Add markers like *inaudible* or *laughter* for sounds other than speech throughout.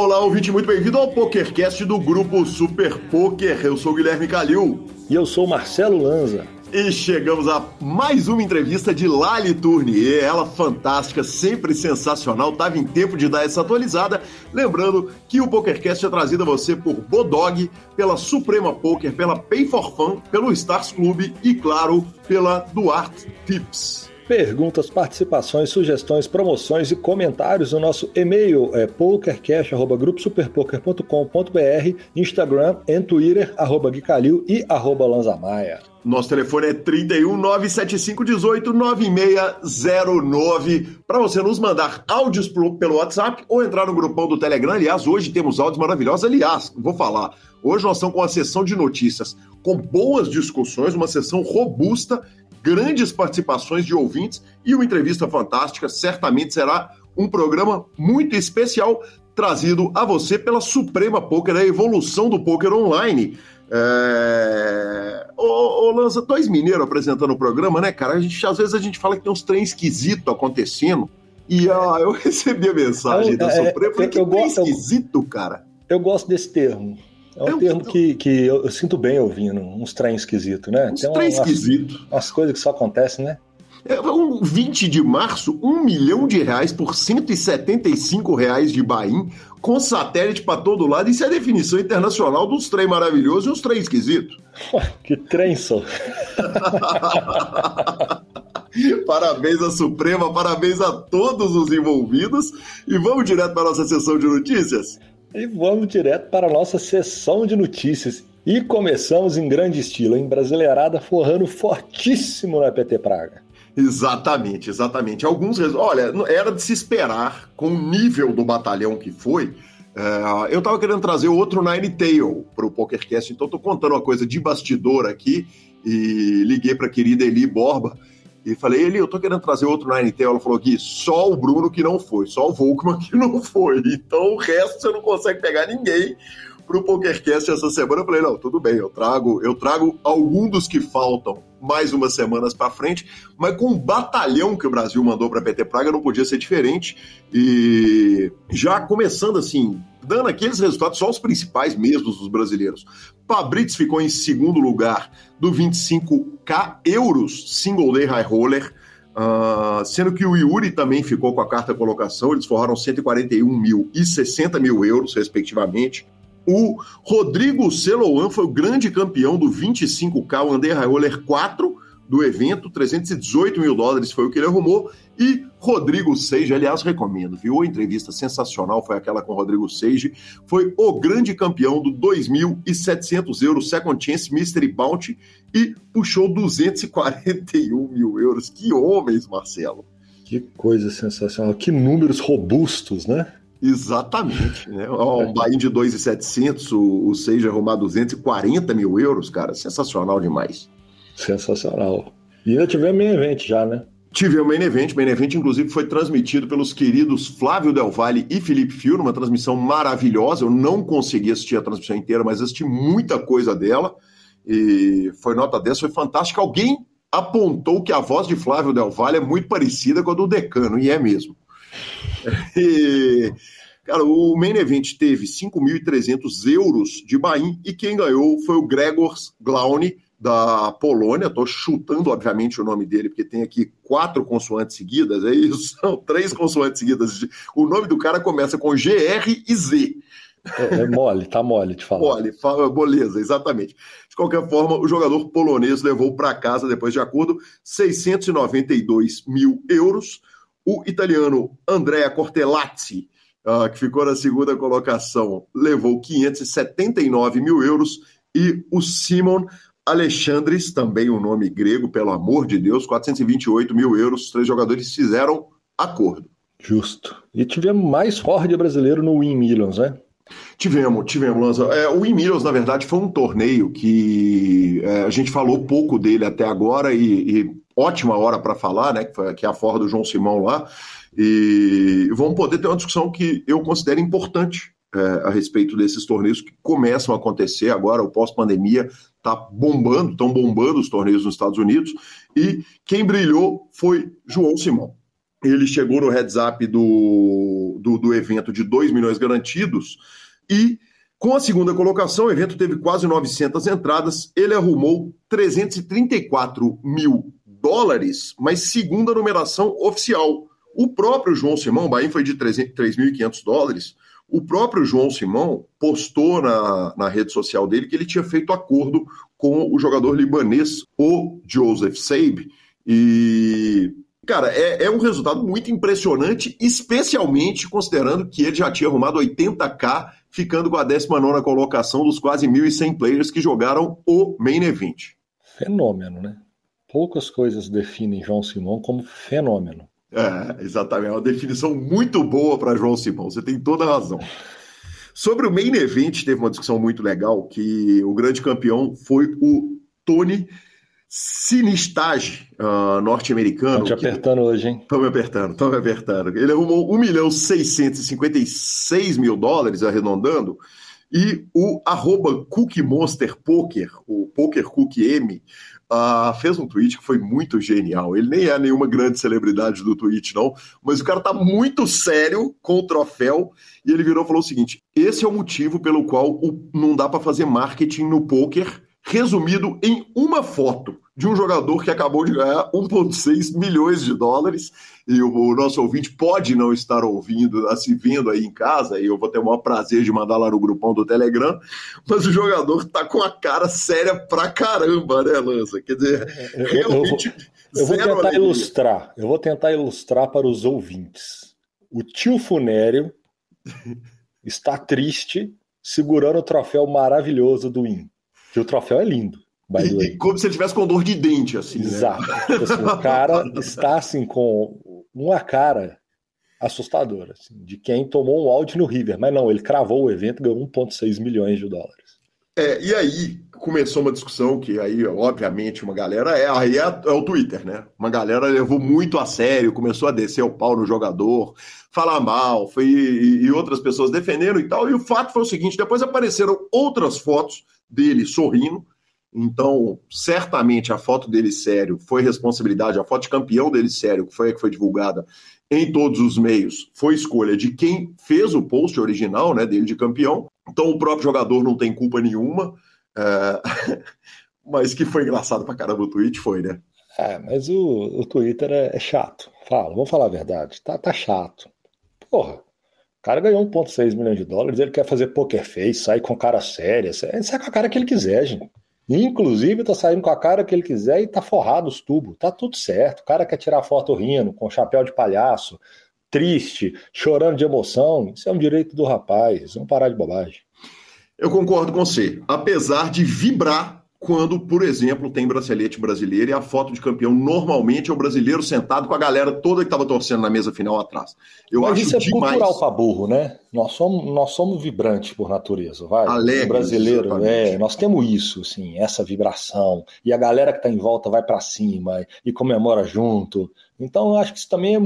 Olá, ouvinte, muito bem-vindo ao PokerCast do grupo Super Poker. Eu sou Guilherme Calil. E eu sou Marcelo Lanza. E chegamos a mais uma entrevista de Lali Tournier, ela fantástica, sempre sensacional, estava em tempo de dar essa atualizada. Lembrando que o PokerCast é trazido a você por Bodog, pela Suprema Poker, pela Pay for Fun, pelo Stars Club e, claro, pela Duarte Tips. Perguntas, participações, sugestões, promoções e comentários no nosso e-mail é pokercast.gruposuperpoker.com.br, Instagram e Twitter, arroba Guicalil e arroba Lanzamaia. Nosso telefone é 31 97518 9609 para você nos mandar áudios pelo WhatsApp ou entrar no grupão do Telegram. Aliás, hoje temos áudios maravilhosos. Aliás, vou falar, hoje nós estamos com uma sessão de notícias com boas discussões, uma sessão robusta grandes participações de ouvintes e uma entrevista fantástica. Certamente será um programa muito especial trazido a você pela Suprema Poker, a evolução do poker online. É... Ô, ô Lança, dois mineiros apresentando o programa, né, cara? A gente, às vezes a gente fala que tem uns trem esquisito acontecendo. E ah, eu *laughs* recebi a mensagem é, da Suprema, falei, que eu, trem gosto, esquisito, cara. Eu gosto desse termo. É um eu, termo que, que eu, eu, sinto bem ouvindo, uns trem esquisito, né? Uns trem esquisito. Umas coisas que só acontecem, né? É, um 20 de março, um milhão de reais por 175 reais de Bahia, com satélite para todo lado. Isso é a definição internacional dos trem maravilhosos e os trem esquisitos. que trem, só. *laughs* parabéns à Suprema, parabéns a todos os envolvidos. E vamos direto para a nossa sessão de notícias? E vamos direto para a nossa sessão de notícias. E começamos em grande estilo, em Brasileirada forrando fortíssimo na PT Praga. Exatamente, exatamente. Alguns. Olha, era de se esperar, com o nível do batalhão que foi. Uh, eu estava querendo trazer outro Nine Tail para o PokerCast, então estou contando uma coisa de bastidor aqui e liguei para a querida Eli Borba e falei, Eli, eu tô querendo trazer outro Nine Tail. Ela falou que só o Bruno que não foi, só o Volkman *laughs* que não foi. Então o resto você não consegue pegar ninguém pro PokerCast essa semana. Eu falei, não, tudo bem, eu trago, eu trago algum dos que faltam mais umas semanas para frente, mas com o batalhão que o Brasil mandou para PT Praga não podia ser diferente. E já começando assim, dando aqueles resultados, só os principais mesmo dos brasileiros. Pabrits ficou em segundo lugar do 25K euros Single Day High Roller. Uh, sendo que o Yuri também ficou com a quarta colocação, eles forraram 141 mil e 60 mil euros, respectivamente. O Rodrigo Celoan foi o grande campeão do 25K, o Under Roller 4 do evento, 318 mil dólares foi o que ele arrumou. E Rodrigo Seige, aliás, recomendo, viu? A entrevista sensacional foi aquela com Rodrigo Seige. Foi o grande campeão do 2.700 euros Second Chance Mystery Bounty e puxou 241 mil euros. Que homens, Marcelo! Que coisa sensacional, que números robustos, né? Exatamente. Né? Um buy de 2,700, o, o Seja arrumar 240 mil euros, cara, sensacional demais. Sensacional. E ainda tivemos main event já, né? Tivemos main event, main event inclusive foi transmitido pelos queridos Flávio Del Valle e Felipe Fio, uma transmissão maravilhosa. Eu não consegui assistir a transmissão inteira, mas assisti muita coisa dela. E foi nota 10, foi fantástica. Alguém apontou que a voz de Flávio Del Valle é muito parecida com a do Decano, e é mesmo. *laughs* E, cara, o main event teve 5.300 euros de buy e quem ganhou foi o Gregor Glaune, da Polônia. Estou chutando, obviamente, o nome dele, porque tem aqui quatro consoantes seguidas, é isso? São três consoantes seguidas. O nome do cara começa com GR e Z. É, é mole, tá mole de falar. Mole, beleza, exatamente. De qualquer forma, o jogador polonês levou para casa, depois de acordo, 692 mil euros o italiano Andrea Cortellazzi, uh, que ficou na segunda colocação, levou 579 mil euros. E o Simon Alexandres, também um nome grego, pelo amor de Deus, 428 mil euros. Os três jogadores fizeram acordo. Justo. E tivemos mais Ford brasileiro no Win Millions, né? Tivemos, tivemos, Lanza. É, o Win Millions, na verdade, foi um torneio que é, a gente falou pouco dele até agora e, e ótima hora para falar, né? Que, foi, a forra do João Simão lá. E vamos poder ter uma discussão que eu considero importante é, a respeito desses torneios que começam a acontecer agora, o pós-pandemia está bombando, estão bombando os torneios nos Estados Unidos, e quem brilhou foi João Simão. ele chegou no heads up do, do, do evento de 2 milhões garantidos e com a segunda colocação, o evento teve quase 900 entradas, ele arrumou 334 mil dólares, mas segundo a numeração oficial. O próprio João Simão, Bahia foi de 3.500 dólares, o próprio João Simão postou na, na rede social dele que ele tinha feito acordo com o jogador libanês, o Joseph Saib, e Cara, é, é, um resultado muito impressionante, especialmente considerando que ele já tinha arrumado 80k, ficando com a 19 colocação dos quase 1.100 players que jogaram o Main Event. Fenômeno, né? Poucas coisas definem João Simão como fenômeno. É, exatamente. É uma definição muito boa para João Simão. Você tem toda a razão. Sobre o Main Event, teve uma discussão muito legal que o grande campeão foi o Tony Sinistage, uh, norte-americano. Estão te apertando que... hoje, hein? Estão me apertando, estão me apertando. Ele arrumou 1 milhão 656 mil dólares, arredondando, e o arroba o Poker Cookie M, uh, fez um tweet que foi muito genial. Ele nem é nenhuma grande celebridade do tweet, não, mas o cara tá muito sério com o troféu e ele virou e falou o seguinte: esse é o motivo pelo qual o, não dá para fazer marketing no poker resumido em uma foto de um jogador que acabou de ganhar 1,6 milhões de dólares. E o, o, nosso ouvinte pode não estar ouvindo, se vendo aí em casa, e eu vou ter o maior prazer de mandar lá no grupão do Telegram, mas o jogador tá com a cara séria pra caramba, né, Lança? Quer dizer, eu, realmente. Eu, eu vou tentar alegria. ilustrar, eu vou tentar ilustrar para os ouvintes. O tio Funério *laughs* está triste segurando o troféu maravilhoso do IN que o troféu é lindo. E, como se ele tivesse com dor de dente, assim. Né? Exato. Né? Assim, o cara está assim com uma cara assustadora, assim, de quem tomou um áudio no River. Mas não, ele cravou o evento e ganhou 1,6 milhões de dólares. É, e aí começou uma discussão que aí, obviamente, uma galera. É, aí é, é, o Twitter, né? Uma galera levou muito a sério, começou a descer o pau no jogador, falar mal, foi, e, e outras pessoas defendendo e tal. E o fato foi o seguinte: depois apareceram outras fotos dele sorrindo. Então, certamente a foto dele sério foi responsabilidade, a foto de campeão dele sério, que foi a que foi divulgada em todos os meios, foi escolha de quem fez o post original né, dele de campeão. Então, o próprio jogador não tem culpa nenhuma. É... *laughs* mas que foi engraçado pra caramba o tweet, foi, né? É, mas o, o Twitter é, é chato. Fala, vamos falar a verdade. Tá, tá chato. Porra, o cara ganhou 1,6 milhões de dólares, ele quer fazer poker face, sair com cara séria, sai com a cara que ele quiser, gente. Inclusive, tá saindo com a cara que ele quiser e tá forrado os tubos. Tá tudo certo. O cara quer tirar foto rindo, com chapéu de palhaço, triste, chorando de emoção. Isso é um direito do rapaz. Vamos parar de bobagem. Eu concordo com você. Apesar de vibrar quando, por exemplo, tem bracelete brasileiro e a foto de campeão normalmente é o brasileiro sentado com a galera toda que estava torcendo na mesa final atrás. Eu Mas acho isso é demais... cultural para burro, né? Nós somos, nós somos vibrantes por natureza, vai. Alegre, o brasileiro, é, nós temos isso, assim, essa vibração. E a galera que está em volta vai para cima e comemora junto. Então, eu acho que isso também é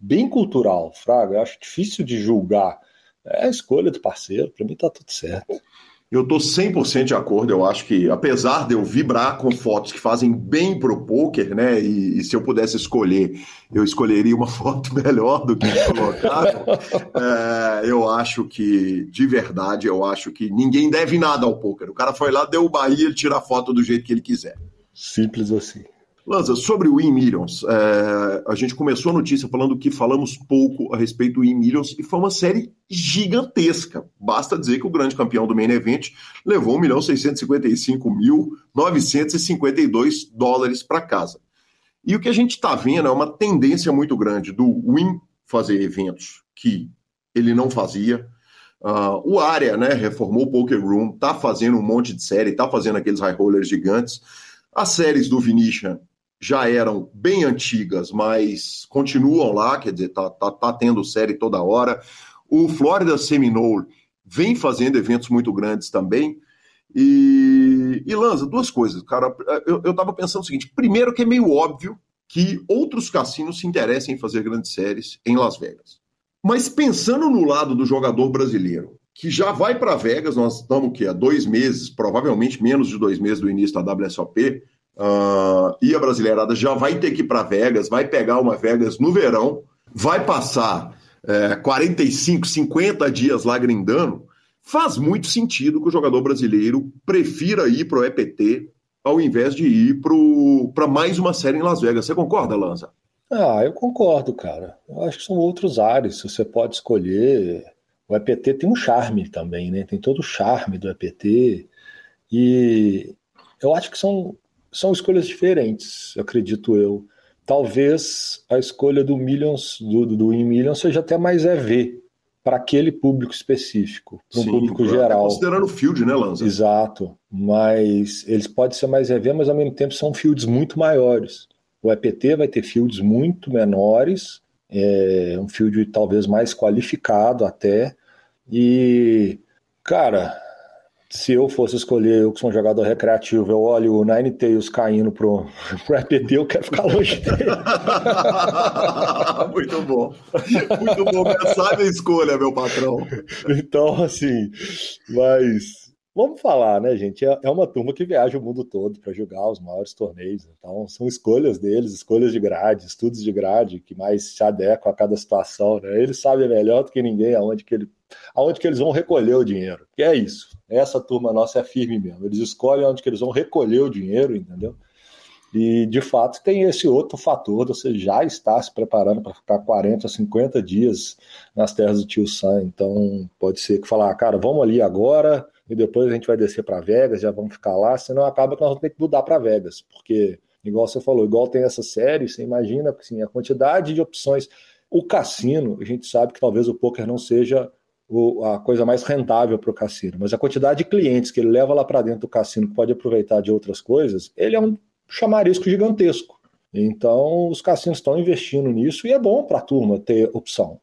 bem cultural, Fraga. Eu acho difícil de julgar. É a escolha do parceiro, para mim tá tudo certo. Eu estou 100% de acordo. Eu acho que, apesar de eu vibrar com fotos que fazem bem pro poker, né? E, e se eu pudesse escolher, eu escolheria uma *laughs* foto melhor do que colocaram. *laughs* é, eu acho que, de verdade, eu acho que ninguém deve nada ao poker. O cara foi lá, deu o Bahia, ele tira a foto do jeito que ele quiser. Simples assim. Lanza, sobre o E-Millions, é, a gente começou a notícia falando que falamos pouco a respeito do E-Millions e foi uma série gigantesca. Basta dizer que o grande campeão do Main Event levou 1 milhão 655 mil 952 dólares para casa. E o que a gente está vendo é uma tendência muito grande do Win fazer eventos que ele não fazia. Uh, o Área, né, reformou o Poker Room, tá fazendo um monte de série, tá fazendo aqueles high rollers gigantes. As séries do Vinicius já eram bem antigas, mas continuam lá, quer dizer, tá, tá, tá tendo série toda hora. O Florida Seminole vem fazendo eventos muito grandes também. E, e Lanza, duas coisas, cara. Eu, eu tava pensando o seguinte: primeiro, que é meio óbvio que outros cassinos se interessem em fazer grandes séries em Las Vegas. Mas pensando no lado do jogador brasileiro, que já vai para Vegas, nós estamos que há dois meses, provavelmente menos de dois meses do início da WSOP, Uh, e a brasileirada já vai ter que ir para Vegas, vai pegar uma Vegas no verão. vai passar é, 45, 50 dias lá grindando, faz muito sentido que o jogador brasileiro prefira ir para o EPT ao invés de ir para mais uma série em Las Vegas. Você concorda, Lanza? Ah, eu concordo, cara. Eu acho que são outros ares. Você pode escolher. O EPT tem um charme também, né? Tem todo o charme do EPT. E eu acho que são, são escolhas diferentes, acredito eu. Talvez a escolha do Millions, do, do In Millions, seja até mais EV, para aquele público específico, para um Sim, público geral. Considerando o field, né, Lanza? Exato. Mas eles podem ser mais EV, mas ao mesmo tempo são fields muito maiores. O EPT vai ter fields muito menores, é, um field talvez mais qualificado até. E, cara, se eu fosse escolher, eu que sou um jogador recreativo, eu olho o Nine Tails caindo pro, *laughs* pro EPT, eu quero ficar longe *laughs* dele. Muito bom. Muito bom. Sabe a escolha, meu patrão. Então, assim, mas vamos falar, né, gente? É, é uma turma que viaja o mundo todo para jogar os maiores torneios. Então, são escolhas deles, escolhas de grade, estudos de grade que mais se adequam a cada situação, né? Eles sabem melhor do que ninguém aonde que ele aonde que eles vão recolher o dinheiro. Que é isso. Essa turma nossa é firme mesmo. Eles escolhem onde que eles vão recolher o dinheiro, entendeu? E, de fato, tem esse outro fator, você já está se preparando para ficar 40, 50 dias nas terras do tio Sam. Então, pode ser que falar, cara, vamos ali agora e depois a gente vai descer para Vegas, já vamos ficar lá, senão acaba que nós vamos ter que mudar para Vegas, porque, igual você falou, igual tem essa série, você imagina assim, a quantidade de opções. O cassino, a gente sabe que talvez o poker não seja a coisa mais rentável para o cassino, mas a quantidade de clientes que ele leva lá para dentro do cassino que pode aproveitar de outras coisas, ele é um chamarisco gigantesco. Então, os cassinos estão investindo nisso e é bom para a turma ter opção.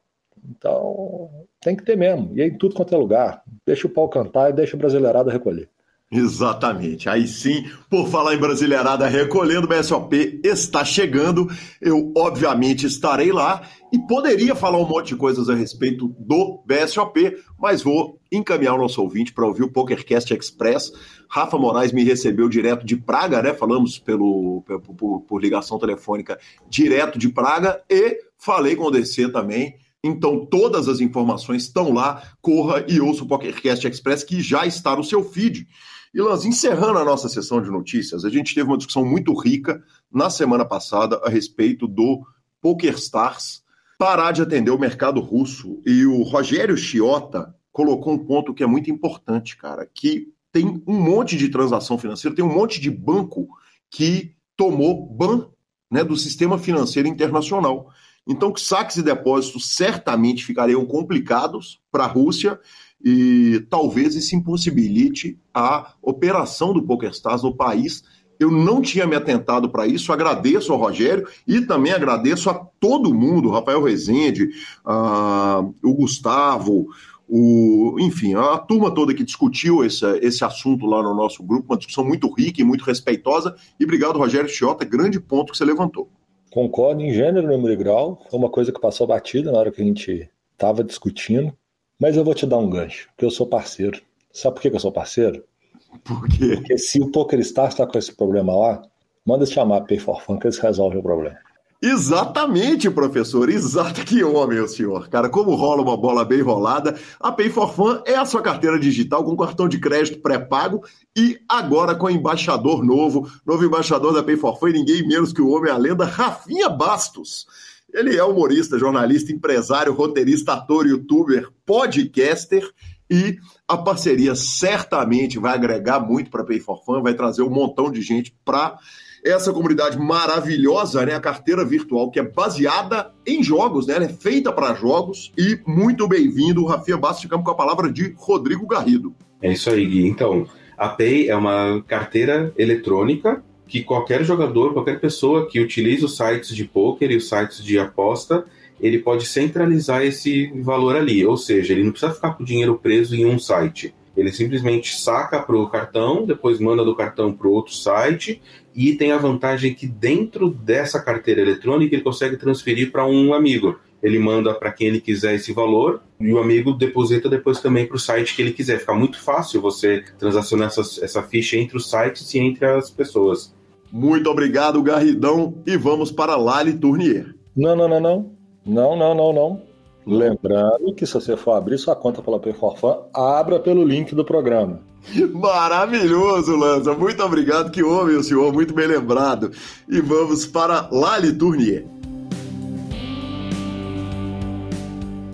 Então, tem que ter mesmo. E é em tudo quanto é lugar. Deixa o pau cantar e deixa o brasileirado recolher. Exatamente. Aí sim, por falar em Brasileirada recolhendo, o BSOP está chegando. Eu, obviamente, estarei lá e poderia falar um monte de coisas a respeito do BSOP, mas vou encaminhar o nosso ouvinte para ouvir o PokerCast Express. Rafa Moraes me recebeu direto de Praga, né? Falamos pelo, por, por ligação telefônica direto de Praga e falei com o DC também. Então, todas as informações estão lá. Corra e ouça o PokerCast Express, que já está no seu feed. E, Lanz, encerrando a nossa sessão de notícias, a gente teve uma discussão muito rica na semana passada a respeito do PokerStars parar de atender o mercado russo. E o Rogério Chiota colocou um ponto que é muito importante, cara, que tem um monte de transação financeira, tem um monte de banco que tomou ban né, do sistema financeiro internacional. Então, que saques e depósitos certamente ficariam complicados para a Rússia e talvez isso impossibilite a operação do PokerStars no país. Eu não tinha me atentado para isso, agradeço ao Rogério e também agradeço a todo mundo, Rafael Rezende, uh, o Gustavo, o, enfim, a turma toda que discutiu esse, esse assunto lá no nosso grupo, uma discussão muito rica e muito respeitosa. E obrigado, Rogério Chiota, grande ponto que você levantou. Concordo em gênero, número e grau. Foi uma coisa que passou batida na hora que a gente estava discutindo. Mas eu vou te dar um gancho, porque eu sou parceiro. Sabe por que eu sou parceiro? Por quê? Porque se o PokerStars está com esse problema lá, manda chamar a Pay for Fun que eles resolvem o problema. Exatamente, professor. Exato. Que homem, o senhor. Cara, como rola uma bola bem rolada, a Pay for Fun é a sua carteira digital com cartão de crédito pré-pago e agora com embaixador novo, novo embaixador da Pay for Fun, ninguém menos que o homem, a lenda, Rafinha Bastos. Ele é humorista, jornalista, empresário, roteirista, ator, youtuber, podcaster e a parceria certamente vai agregar muito para Pay for Fun, vai trazer um montão de gente para essa comunidade maravilhosa, né? A carteira virtual que é baseada em jogos, né? Ela é feita para jogos e muito bem-vindo, Rafinha Bastos, ficamos com a palavra de Rodrigo Garrido. É isso aí, Gui. Então, a Pay é uma carteira eletrônica que qualquer jogador, qualquer pessoa que utilize os sites de poker e os sites de aposta, ele pode centralizar esse valor ali, ou seja, ele não precisa ficar com o dinheiro preso em um site. Ele simplesmente saca para o cartão, depois manda do cartão para outro site e tem a vantagem que dentro dessa carteira eletrônica ele consegue transferir para um amigo. Ele manda para quem ele quiser esse valor e o amigo deposita depois também para o site que ele quiser. Fica muito fácil você transacionar essa, essa ficha entre os sites e entre as pessoas. Muito obrigado, Garridão, e vamos para Lali Tournier. Não, não, não, não. Não, não, não, não. Lembrando que se você for abrir sua conta pela Pay4Fan, abra pelo link do programa. Maravilhoso, Lanza. Muito obrigado. Que homem, o senhor. Muito bem lembrado. E vamos para Lali Tournier.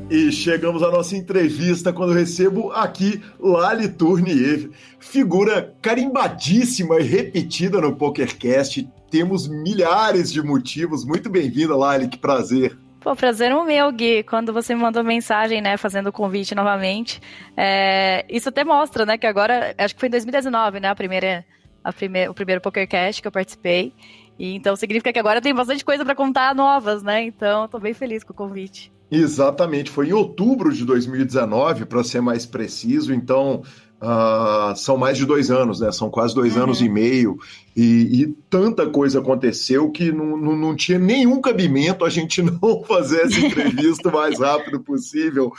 E chegamos à nossa entrevista quando recebo aqui Lali Tournier, figura carimbadíssima e repetida no PokerCast. Temos milhares de motivos. Muito bem-vinda, Lali, que prazer. Pô, prazer o meu, Gui, quando você me mandou mensagem, né, fazendo o convite novamente. É, isso até mostra, né, que agora, acho que foi em 2019, né, a primeira, a primeira, o primeiro PokerCast que eu participei. E então significa que agora tem bastante coisa para contar novas, né? Então, estou bem feliz com o convite. Exatamente, foi em outubro de 2019, para ser mais preciso. Então, Uh, são mais de dois anos, né? São quase dois uhum. anos e meio. E, e, tanta coisa aconteceu que não, não, não, tinha nenhum cabimento a gente *laughs* não fazer essa entrevista o mais rápido possível.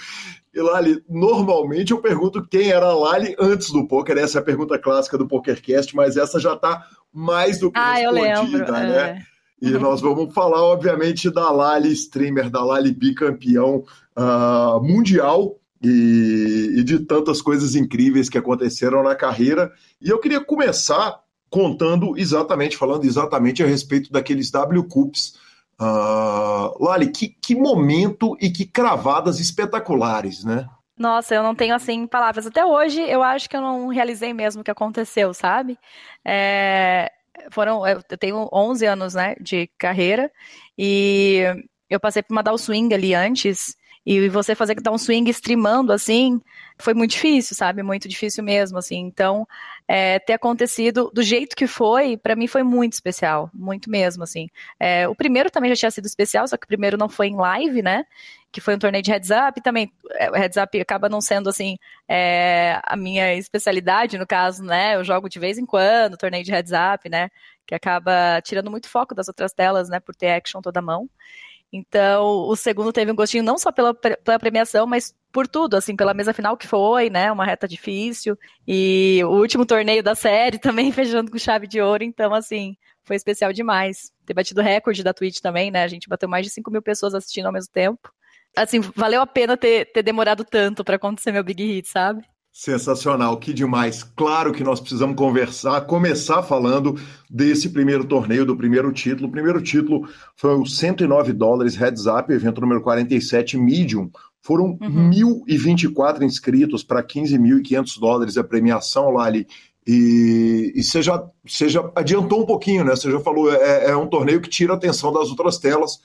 E Lali, normalmente eu pergunto quem era a Lali antes do poker. Essa é a pergunta clássica do PokerCast, mas essa já está mais do que ah, respondida, né? É. E uhum. nós vamos falar, obviamente, da Lali streamer, da Lali bicampeão uh, mundial e, e, de tantas coisas incríveis que aconteceram na carreira. E eu queria começar contando exatamente, falando exatamente a respeito daqueles W Cups. Uh, Lali, que, que momento e que cravadas espetaculares, né? Nossa, eu não tenho assim palavras. Até hoje, eu acho que eu não realizei mesmo o que aconteceu, sabe? É, foram, eu tenho 11 anos, né, de carreira e eu passei por uma down ali antes e você fazer dar um swing streamando assim, foi muito difícil, sabe? Muito difícil mesmo, assim. Então, é, ter acontecido do jeito que foi, para mim foi muito especial, muito mesmo, assim. É, o primeiro também já tinha sido especial, só que o primeiro não foi em live, né? Que foi um torneio de heads up, também é, heads up acaba não sendo, assim, é, a minha especialidade, no caso, né? Eu jogo de vez em quando, torneio de heads up, né? Que acaba tirando muito foco das outras telas, né? Por ter action toda mão. Então, o segundo teve um gostinho não só pela, pela premiação, mas por tudo, assim, pela mesa final que foi, né? Uma reta difícil. E o último torneio da série *laughs* também fechando com chave de ouro. Então, assim, foi especial demais. Ter batido recorde da Twitch também, né? A gente bateu mais de 5 mil pessoas assistindo ao mesmo tempo. Assim, valeu a pena ter, ter demorado tanto para acontecer meu Big Hit, sabe? Sensacional, que demais. Claro que nós precisamos conversar, começar falando desse primeiro torneio, do primeiro título. O primeiro título foi os 109 dólares Heads Up, evento número 47, Medium. Foram uhum. 1.024 inscritos para 15.500 dólares a premiação, Lali. E, e você, já, você já adiantou um pouquinho, né? Você já falou, é, é um torneio que tira a atenção das outras telas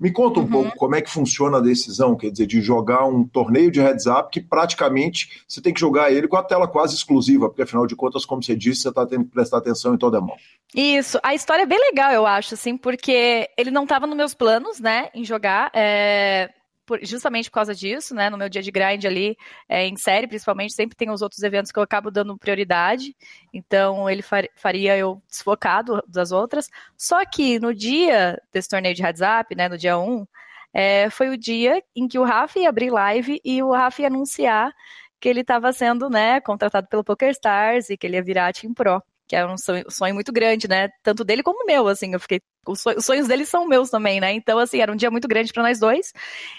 me conta um uhum. pouco como é que funciona a decisão, quer dizer, de jogar um torneio de heads up que praticamente você tem que jogar ele com a tela quase exclusiva, porque afinal de contas, como você disse, você está tendo que prestar atenção em toda a mão. Isso, a história é bem legal, eu acho, assim, porque ele não estava nos meus planos, né, em jogar. É por, justamente por causa disso, né? No meu dia de grind ali, é, em série, principalmente, sempre tem os outros eventos que eu acabo dando prioridade. Então, ele far, faria eu desfocado das outras. Só que no dia desse torneio de heads up, né? No dia 1, é, foi o dia em que o Rafa ia abrir live e o Rafa ia anunciar que ele estava sendo, né, contratado pelo PokerStars e que ele ia virar Team Pro que é um sonho, sonho, muito grande, né? Tanto dele como meu, assim, eu fiquei. Os sonhos dele são meus também, né? Então, assim, era um dia muito grande para nós dois.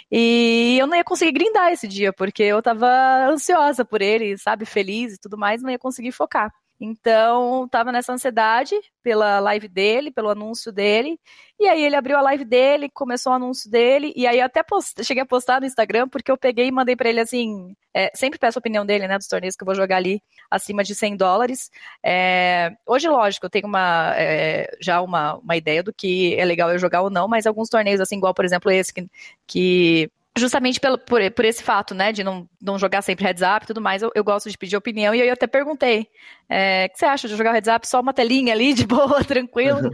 E eu não ia conseguir grindar esse dia, porque eu tava ansiosa por ele, sabe? Feliz e tudo mais, não ia conseguir focar. Então, tava nessa ansiedade pela live dele, pelo anúncio dele. E aí ele abriu a live dele, começou o anúncio dele, e aí até post... cheguei a postar no Instagram, porque eu peguei e mandei para ele assim. É, sempre peço a opinião dele, né, dos torneios que eu vou jogar ali acima de 100 dólares. É, hoje, lógico, eu tenho uma, é, já uma, uma ideia do que é legal eu jogar ou não, mas alguns torneios, assim, igual, por exemplo, esse que, que justamente pelo, por, por esse fato, né, de não, não jogar sempre heads up e tudo mais, eu, eu gosto de pedir opinião, e aí eu até perguntei, é, o que você acha de jogar heads up só uma telinha ali, *laughs* de boa, tranquilo?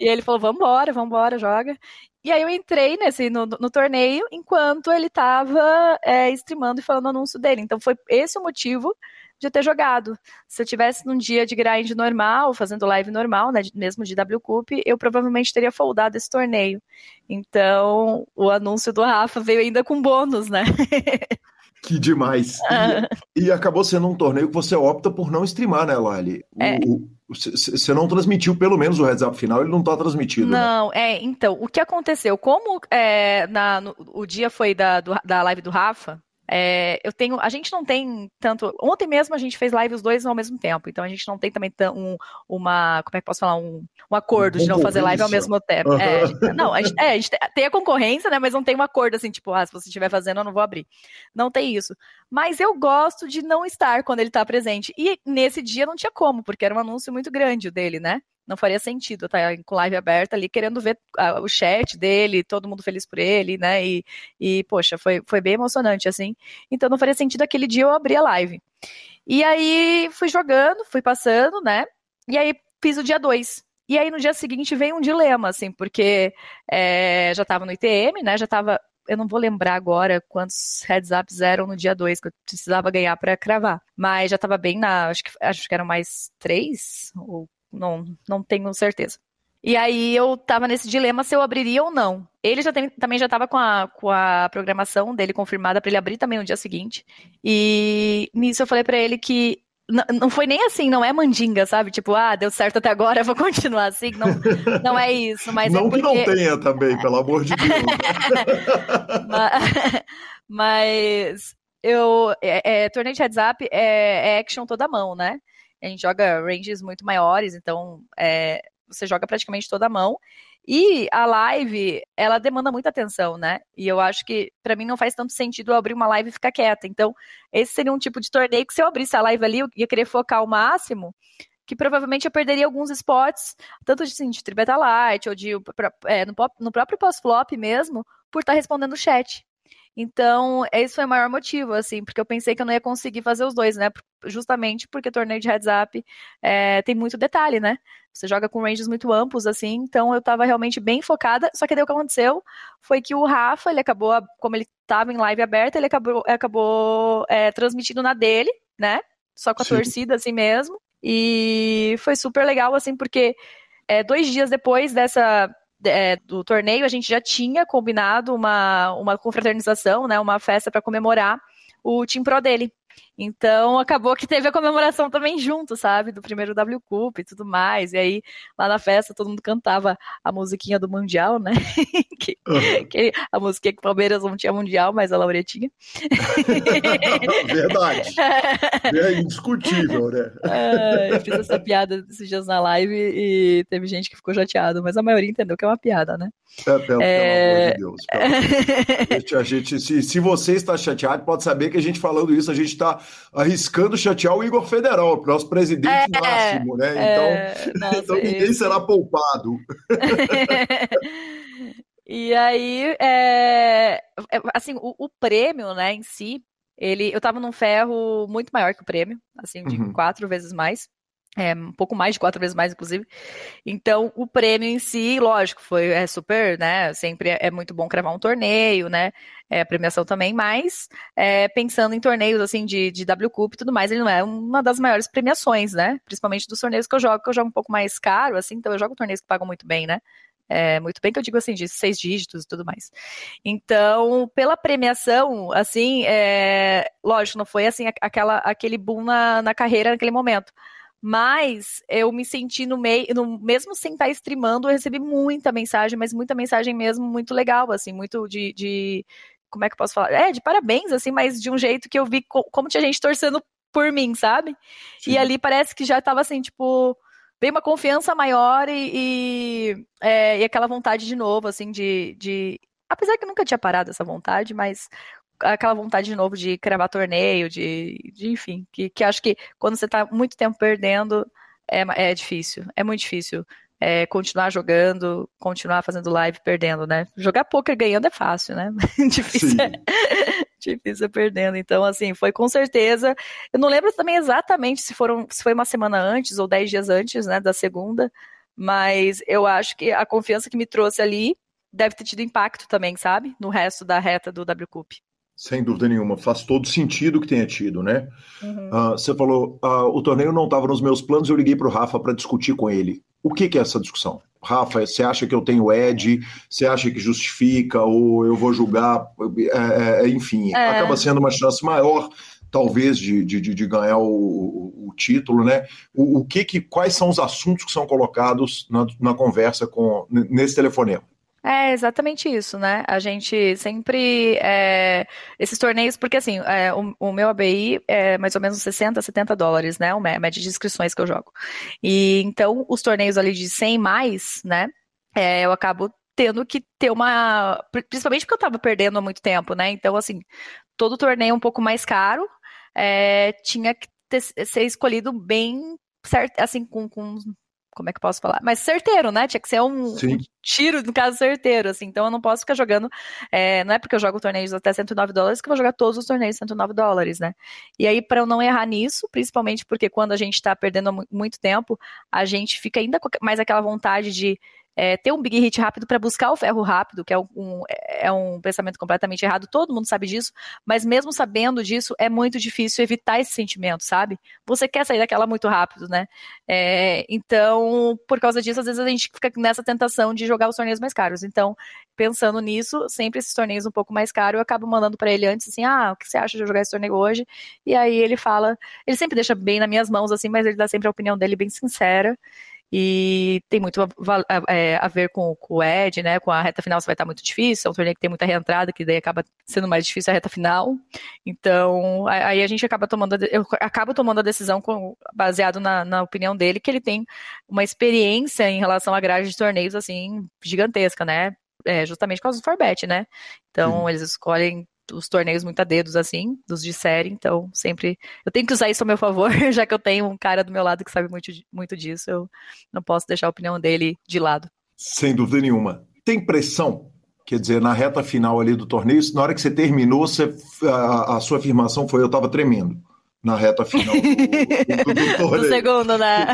e ele falou, vambora, vambora, joga. E aí eu entrei nesse, no, no torneio, enquanto ele estava é, streamando e falando o anúncio dele, então foi esse o motivo de ter jogado. Se eu tivesse num dia de grind normal, fazendo live normal, né, mesmo de W Cup, eu provavelmente teria foldado esse torneio. Então, o anúncio do Rafa veio ainda com bônus, né? *laughs* Que demais. E, e, acabou sendo um torneio que você opta por não streamar, né, Lali? É. Você não transmitiu, pelo menos o heads up final, ele não está transmitido. Né? Não, né? é, então, o que aconteceu? Como é, na, no, o dia foi da, do, da live do Rafa, é, eu tenho, a gente não tem tanto. Ontem mesmo a gente fez live os dois ao mesmo tempo, então a gente não tem também um, uma, como é que posso falar, um, um acordo de não fazer live ao mesmo tempo. É, não, a gente, é, a gente tem a concorrência, né? Mas não tem um acordo assim, tipo, ah, se você estiver fazendo, eu não vou abrir. Não tem isso. Mas eu gosto de não estar quando ele está presente. E nesse dia não tinha como, porque era um anúncio muito grande dele, né? Não faria sentido estar tá, com live aberta ali, querendo ver uh, o chat dele, todo mundo feliz por ele, né? E, e, poxa, foi, foi bem emocionante, assim. Então não faria sentido aquele dia eu abrir a live. E aí fui jogando, fui passando, né? E aí fiz o dia 2. E aí no dia seguinte veio um dilema, assim, porque é, já estava no ITM, né? Já estava eu não vou lembrar agora quantos heads ups eram no dia 2 que eu precisava ganhar para cravar. Mas já estava bem na. Acho que, acho que eram mais três ou não, não tenho certeza. E aí eu tava nesse dilema se eu abriria ou não. Ele já tem, também já tava com a, com a programação dele confirmada para ele abrir também no dia seguinte. E nisso eu falei para ele que não foi nem assim, não é mandinga, sabe? Tipo, ah, deu certo até agora, vou continuar assim. Não, não é isso, mas Não é porque... que não tenha também, pelo amor de Deus. *laughs* mas, mas eu, é, é, torneio de heads up é, é action toda mão, né? A gente joga ranges muito maiores, então é, você joga praticamente toda a mão. E a live, ela demanda muita atenção, né? E eu acho que para mim não faz tanto sentido eu abrir uma live e ficar quieta. Então, esse seria um tipo de torneio que se eu abrisse a live ali, eu ia querer focar o máximo, que provavelmente eu perderia alguns spots, tanto de, assim, de Tribeta Light ou de é, no, no próprio pós-flop mesmo, por estar tá respondendo o chat. Então, esse foi o maior motivo, assim, porque eu pensei que eu não ia conseguir fazer os dois, né? Justamente porque torneio de heads up é, tem muito detalhe, né? Você joga com ranges muito amplos, assim, então eu tava realmente bem focada. Só que daí o que aconteceu foi que o Rafa, ele acabou, como ele tava em live aberta, ele acabou, acabou é, transmitindo na dele, né? Só com a Sim. torcida, assim mesmo. E foi super legal, assim, porque é, dois dias depois dessa é, do torneio, a gente já tinha combinado uma, uma confraternização, né, uma festa para comemorar o Team Pro dele. Então acabou que teve a comemoração também junto, sabe? Do primeiro W Cup e tudo mais. E aí, lá na festa, todo mundo cantava a musiquinha do Mundial, né? *laughs* que, uhum. que, a musiquinha que o Palmeiras não tinha Mundial, mas a Lauretinha. *laughs* Verdade. É indiscutível, né? É, eu fiz essa piada esses dias na live e teve gente que ficou chateada, mas a maioria entendeu que é uma piada, né? É, pelo, é... pelo amor de Deus. *laughs* a gente, se, se você está chateado, pode saber que a gente falando isso, a gente está arriscando chatear o Igor Federal, nosso presidente é, máximo, né? Então, é, *laughs* nossa, então ninguém será poupado. *laughs* e aí, é, é, assim, o, o, prêmio, né, em si, ele, eu estava num ferro muito maior que o prêmio, assim, de uhum. quatro vezes mais. É, um pouco mais de quatro vezes mais, inclusive. Então, o prêmio em si, lógico, foi é super, né? Sempre é, muito bom cravar um torneio, né? É, premiação também, mas é, pensando em torneios assim de, de W Cup e tudo mais, ele não é uma das maiores premiações, né? Principalmente dos torneios que eu jogo, que eu jogo um pouco mais caro, assim, então eu jogo torneios que pagam muito bem, né? É, muito bem que eu digo assim, de seis dígitos e tudo mais. Então, pela premiação, assim, é, lógico, não foi assim aquela, aquele boom na, na carreira naquele momento mas eu me senti no meio, no, mesmo sem estar streamando, eu recebi muita mensagem, mas muita mensagem mesmo muito legal, assim, muito de, de como é que eu posso falar? É, de parabéns, assim, mas de um jeito que eu vi co como tinha gente torcendo por mim, sabe? Sim. E ali parece que já tava assim, tipo, bem uma confiança maior e, e, é, e aquela vontade de novo, assim, de, de. Apesar que eu nunca tinha parado essa vontade, mas aquela vontade de novo de cravar torneio, de, de enfim, que, que acho que quando você está muito tempo perdendo, é, é difícil, é muito difícil. É, continuar jogando, continuar fazendo live perdendo, né? Jogar poker ganhando é fácil, né? *laughs* difícil, é, *laughs* difícil é perdendo. Então, assim, foi com certeza. Eu não lembro também exatamente se foram se foi uma semana antes ou dez dias antes, né, da segunda, mas eu acho que a confiança que me trouxe ali deve ter tido impacto também, sabe? No resto da reta do W Cup. Sem dúvida nenhuma, faz todo sentido que tenha tido, né? Uhum. Uh, você falou, uh, o torneio não estava nos meus planos, eu liguei para o Rafa para discutir com ele. O que, que é essa discussão? Rafa, você acha que eu tenho Ed? Você acha que justifica? Ou eu vou julgar? É, é, enfim, é. acaba sendo uma chance maior, talvez, de, de, de ganhar o, o, título, né? O, o, que, que quais são os assuntos que são colocados na, na conversa com nesse telefonema? É exatamente isso, né? A gente sempre. É, esses torneios, porque assim, é, o, o, meu ABI é mais ou menos 60, 70 dólares, né? O média de inscrições que eu jogo. E então, os torneios ali de 100 mais, né? É, eu acabo tendo que ter uma. Principalmente porque eu tava perdendo há muito tempo, né? Então, assim, todo torneio um pouco mais caro é, tinha que ter, ser escolhido bem certo, assim, com, com como é que eu posso falar? Mas certeiro, né? Tinha que ser um, um, tiro, no caso, certeiro, assim. Então eu não posso ficar jogando. É, não é porque eu jogo torneios até 109 dólares que eu vou jogar todos os torneios 109 dólares, né? E aí, para eu não errar nisso, principalmente porque quando a gente tá perdendo muito tempo, a gente fica ainda mais aquela vontade de é, ter um big hit rápido para buscar o ferro rápido, que é um, é um pensamento completamente errado, todo mundo sabe disso, mas mesmo sabendo disso, é muito difícil evitar esse sentimento, sabe? Você quer sair daquela muito rápido, né? É, então, por causa disso, às vezes a gente fica nessa tentação de jogar os torneios mais caros. Então, pensando nisso, sempre esses torneios um pouco mais caros, eu acabo mandando para ele antes assim: ah, o que você acha de eu jogar esse torneio hoje? E aí ele fala, ele sempre deixa bem nas minhas mãos, assim, mas ele dá sempre a opinião dele bem sincera e tem muito a, a, é, a ver com, com, o Ed, né? Com a reta final, você vai estar muito difícil. É um torneio que tem muita reentrada, que daí acaba sendo mais difícil a reta final. Então, aí a gente acaba tomando, eu acabo tomando a decisão com, baseado na, na, opinião dele, que ele tem uma experiência em relação à grade de torneios assim gigantesca, né? É, justamente por causa do Forbet, né? Então, eles escolhem os torneios muito a dedos, assim, dos de série, então sempre. Eu tenho que usar isso a meu favor, *laughs* já que eu tenho um cara do meu lado que sabe muito, muito disso, eu não posso deixar a opinião dele de lado. Sem dúvida nenhuma. Tem pressão? Quer dizer, na reta final ali do torneio, na hora que você terminou, você, a, a sua afirmação foi: eu estava tremendo na reta final do, do, do *laughs* torneio. No segundo, né?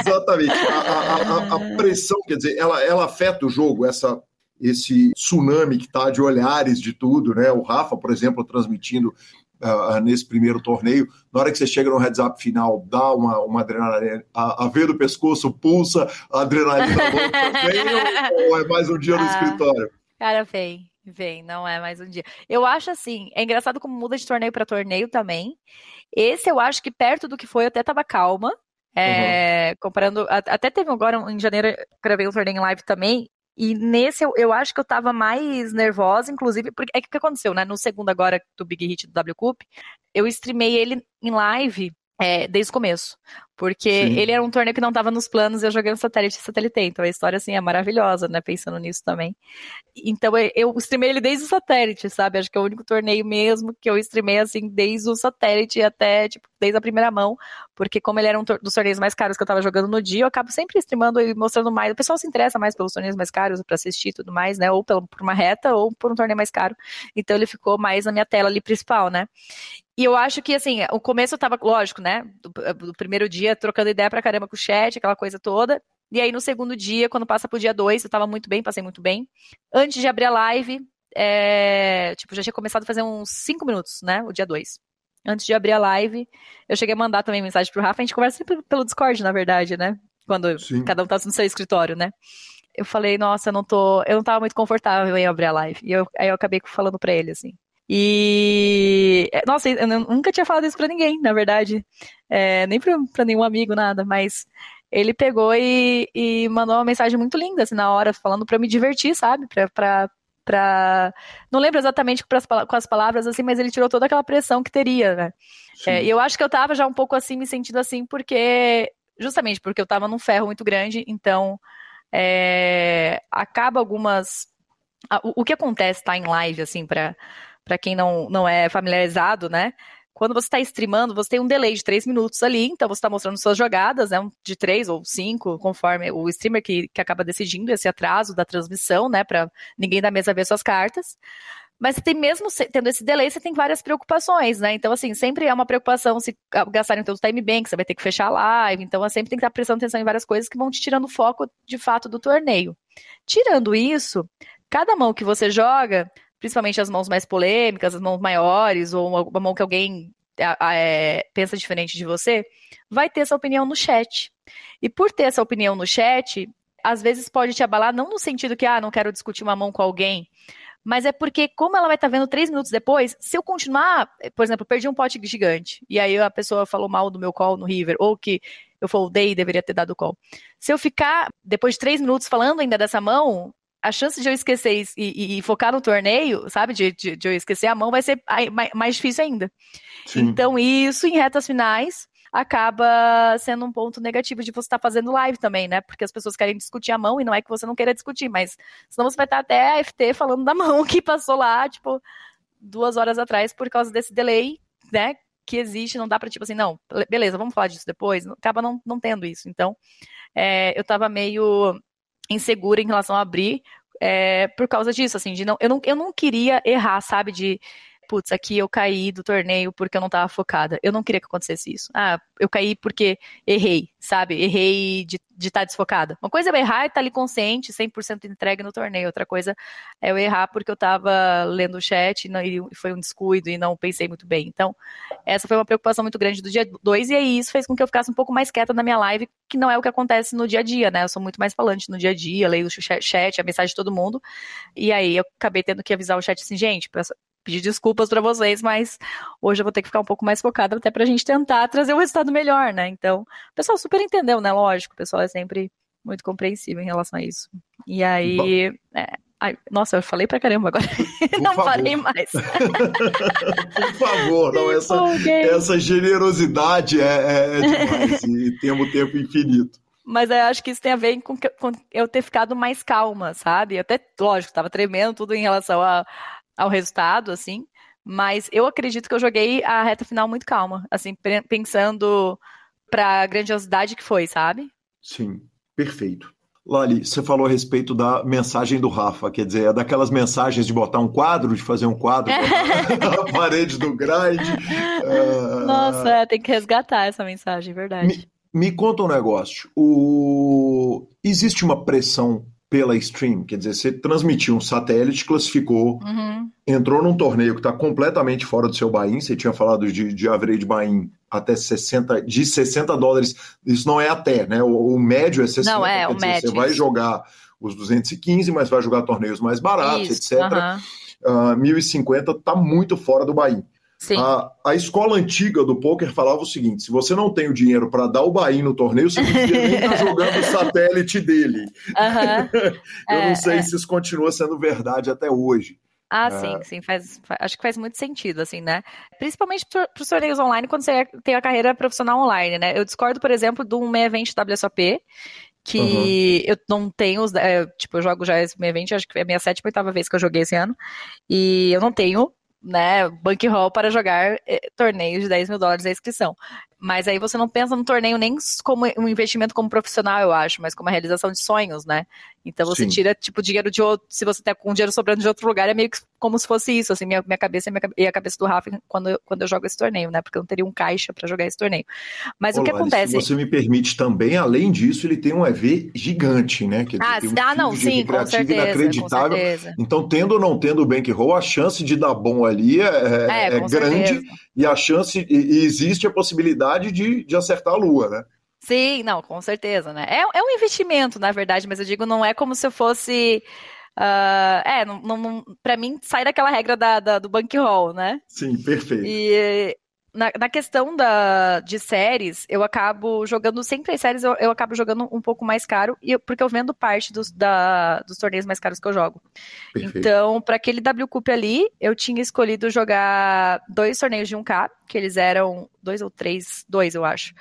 exatamente. A, a, a, pressão, quer dizer, ela, ela afeta o jogo, essa esse tsunami que está de olhares de tudo, né? O Rafa, por exemplo, transmitindo uh, nesse primeiro torneio, na hora que você chega no heads up final, dá uma, uma adrenalina, a, a veia do pescoço pulsa, a adrenalina *laughs* vem ou, ou, é mais um dia no ah, escritório? Cara, vem, vem, não é mais um dia. Eu acho assim, é engraçado como muda de torneio para torneio também. Esse eu acho que perto do que foi, eu até tava calma. É, uhum. Comparando, até teve agora em janeiro, gravei um torneio em live também, e nesse eu, eu acho que eu tava mais nervosa, inclusive, porque é que que aconteceu, né? No segundo agora do Big Hit do W Cup, eu streamei ele em live é, desde o começo. Porque Sim. ele era um torneio que não estava nos planos, eu joguei no satélite e satélite. Então a história, assim, é maravilhosa, né? Pensando nisso também. Então eu streamei ele desde o satélite, sabe? Acho que é o único torneio mesmo que eu streamei, assim, desde o satélite até, tipo, desde a primeira mão. Porque como ele era um dos torneios mais caros que eu estava jogando no dia, eu acabo sempre streamando e mostrando mais. O pessoal se interessa mais pelos torneios mais caros para assistir e tudo mais, né? Ou por uma reta ou por um torneio mais caro. Então ele ficou mais na minha tela ali principal, né? E eu acho que, assim, o começo eu tava, lógico, né? Do, do primeiro dia, trocando ideia pra caramba com o chat, aquela coisa toda. E aí, no segundo dia, quando passa pro dia dois, eu tava muito bem, passei muito bem. Antes de abrir a live, é, tipo, já tinha começado a fazer uns cinco minutos, né? O dia dois. Antes de abrir a live, eu cheguei a mandar também mensagem pro Rafa, a gente conversa sempre pelo Discord, na verdade, né? Quando Sim. cada um tá no seu escritório, né? Eu falei, nossa, eu não tô. Eu não tava muito confortável em abrir a live. E eu, aí eu acabei falando pra ele, assim. E. É, nossa, eu nunca tinha falado isso pra ninguém, na verdade. É, nem pra, pra, nenhum amigo, nada, mas ele pegou e, e, mandou uma mensagem muito linda, assim, na hora, falando pra me divertir, sabe? Pra. pra, pra... Não lembro exatamente com as palavras, assim, mas ele tirou toda aquela pressão que teria, né? É, e eu acho que eu tava já um pouco assim, me sentindo assim, porque. Justamente porque eu tava num ferro muito grande, então. É, acaba algumas. O, o que acontece, tá em live, assim, para para quem não, não é familiarizado, né? Quando você está streamando, você tem um delay de três minutos ali, então você está mostrando suas jogadas, né? De três ou cinco, conforme o streamer que, que acaba decidindo esse atraso da transmissão, né? Para ninguém da mesa ver suas cartas. Mas você tem mesmo tendo esse delay, você tem várias preocupações, né? Então, assim, sempre é uma preocupação se gastarem todo o time bank, você vai ter que fechar a live. Então, é sempre tem que estar prestando atenção em várias coisas que vão te tirando o foco de fato do torneio. Tirando isso, cada mão que você joga, principalmente as mãos mais polêmicas, as mãos maiores, ou uma mão que alguém é, pensa diferente de você, vai ter essa opinião no chat. E por ter essa opinião no chat, às vezes pode te abalar, não no sentido que, ah, não quero discutir uma mão com alguém, mas é porque, como ela vai estar tá vendo três minutos depois, se eu continuar, por exemplo, perdi um pote gigante, e aí a pessoa falou mal do meu call no River, ou que eu foldei e deveria ter dado call. Se eu ficar, depois de três minutos, falando ainda dessa mão, a chance de eu esquecer e, e, e focar no torneio, sabe, de, de, de, eu esquecer a mão, vai ser mais, mais difícil ainda. Sim. Então, isso em retas finais acaba sendo um ponto negativo de você estar tá fazendo live também, né? Porque as pessoas querem discutir a mão e não é que você não queira discutir, mas senão você vai estar até a FT falando da *laughs* mão que passou lá, tipo, duas horas atrás por causa desse delay, né? Que existe, não dá para tipo assim, não, beleza, vamos falar disso depois. Acaba não, não tendo isso. Então, é, eu tava meio insegura em relação a abrir é, por causa disso, assim, de não eu, não, eu não queria errar, sabe, de putz, aqui eu caí do torneio porque eu não estava focada. Eu não queria que acontecesse isso. Ah, eu caí porque errei, sabe? Errei de estar tá desfocada. Uma coisa é eu errar e estar tá ali consciente, 100% entregue no torneio. Outra coisa é eu errar porque eu estava lendo o chat e, foi um descuido e não pensei muito bem. Então, essa foi uma preocupação muito grande do dia 2 e aí isso fez com que eu ficasse um pouco mais quieta na minha live, que não é o que acontece no dia a dia, né? Eu sou muito mais falante no dia a dia, leio o chat, a mensagem de todo mundo. E aí eu acabei tendo que avisar o chat assim, gente, pedir desculpas para vocês, mas hoje eu vou ter que ficar um pouco mais focada até para a gente tentar trazer um resultado melhor, né? Então, o pessoal super entendeu, né? Lógico, o pessoal é sempre muito compreensível em relação a isso. E aí. É, ai, nossa, eu falei pra caramba agora. *laughs* não favor. parei mais. *laughs* Por favor, não, essa, essa generosidade é, é, é demais e temos tempo infinito. Mas eu acho que isso tem a ver com, com eu ter ficado mais calma, sabe? Até, lógico, tava tremendo tudo em relação a, ao resultado, assim. Mas eu acredito que eu joguei a reta final muito calma, assim, pensando para a grandiosidade que foi, sabe? Sim, perfeito. Lali, você falou a respeito da mensagem do Rafa, quer dizer, é daquelas mensagens de botar um quadro, de fazer um quadro *laughs* na parede do grind. Uh... Nossa, é, tem que resgatar essa mensagem, verdade. Me, me conta um negócio. O... Existe uma pressão pela stream, quer dizer, você transmitiu um satélite, classificou, uhum. entrou num torneio que está completamente fora do seu buy-in, você tinha falado de, de average buy-in até 60, de 60 dólares, isso não é até, né? O, o médio é 60, não é, o dizer, médio. você vai jogar os 215, mas vai jogar torneios mais baratos, isso, etc. Uhum. Uh, 1050 está muito fora do buy-in. A, a, escola antiga do poker falava o seguinte: se você não tem o dinheiro para dar o Bahia no torneio, você não devia nem estar tá jogando o *laughs* satélite dele. *laughs* Eu é, não sei é. se isso continua sendo verdade até hoje. Ah, é. sim, sim, faz, acho que faz muito sentido, assim, né? Principalmente para os torneios online, quando você tem a carreira profissional online, né? Eu discordo, por exemplo, de um meia event WSOP, que uhum. eu não tenho, é, tipo, eu jogo já esse meia event, acho que é a minha sétima ou oitava vez que eu joguei esse ano, e eu não tenho né, bankroll para jogar eh, torneios de 10 mil dólares a inscrição. Mas aí você não pensa no torneio nem como um investimento como profissional, eu acho, mas como uma realização de sonhos, né? Então você Sim. tira, tipo, dinheiro de outro. Se você tá com dinheiro sobrando de outro lugar, é meio que como se fosse isso, assim, minha, minha cabeça e a cabeça do Rafa quando, eu, quando eu jogo esse torneio, né? Porque eu não teria um caixa para jogar esse torneio. Mas Olá, o que acontece. Se você me permite também, além disso, ele tem um EV gigante, né? Que ah, um ah não, sim, com certeza, inacreditável. Com certeza. Então, tendo ou não tendo o bankroll, a chance de dar bom ali é, é, é, é grande. Certeza e a chance, e, e existe a possibilidade de, de acertar a lua, né? Sim, não, com certeza, né? É, é um investimento, na verdade, mas eu digo, não é como se eu fosse. Uh, é, não, não, para mim sai daquela regra da, da, do bankroll, né? Sim, perfeito. E na, na, questão da, de séries, eu acabo jogando, sempre as séries eu, eu acabo jogando um pouco mais caro, e, porque eu vendo parte dos, da, dos torneios mais caros que eu jogo. Perfeito. Então, para aquele W Cup ali, eu tinha escolhido jogar dois torneios de 1K, que eles eram dois ou três, dois eu acho.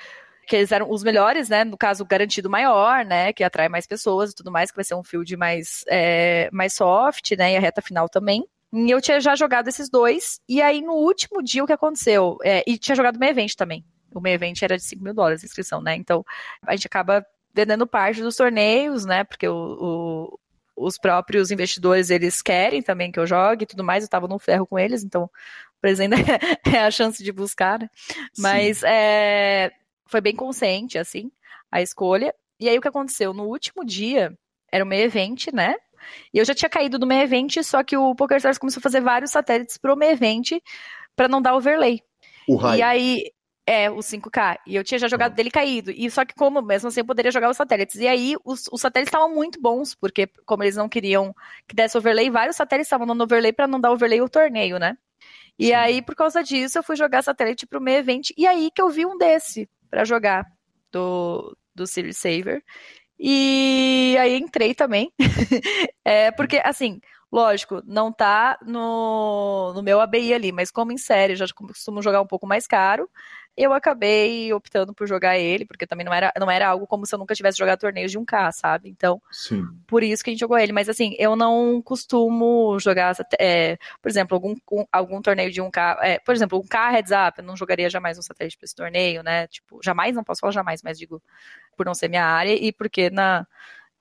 Que eles eram os melhores, né? No caso, garantido maior, né? Que atrai mais pessoas e tudo mais, que vai ser um field mais, é, mais soft, né? E a reta final também. E eu tinha já jogado esses dois, e aí no último dia o que aconteceu? É, e tinha jogado o meio event também. O meio event era de 5 mil dólares a inscrição, né? Então a gente acaba vendendo parte dos torneios, né? Porque o, o, os próprios investidores eles querem também que eu jogue e tudo mais. Eu tava no ferro com eles, então por exemplo *laughs* é a chance de buscar, né? Mas é, foi bem consciente, assim, a escolha. E aí o que aconteceu? No último dia, era o meio event, né? E eu já tinha caído do meio event, só que o PokerStars começou a fazer vários satélites pro meio event para não dar overlay. O raio. E aí, É, o 5K. E eu tinha já jogado dele caído. E só que, como mesmo assim, eu poderia jogar os satélites. E aí, os, os satélites estavam muito bons, porque, como eles não queriam que desse overlay, vários satélites estavam dando overlay para não dar overlay o torneio, né? E Sim. aí, por causa disso, eu fui jogar satélite pro meio evento. E aí que eu vi um desse para jogar do, do Series Saver. E aí entrei também. *laughs* é, porque, assim, Lógico, não tá no, no meu ABI ali, mas como em série já costumo jogar um pouco mais caro, eu acabei optando por jogar ele, porque também não era, não era algo como se eu nunca tivesse jogado torneios de 1K, sabe? Então, Sim. por isso que a gente jogou ele. Mas assim, eu não costumo jogar, é, por exemplo, algum, um, algum torneio de 1K. É, por exemplo, 1K heads up, eu não jogaria jamais um satélite para esse torneio, né? Tipo, jamais, não posso falar jamais, mas digo, por não ser minha área e porque na,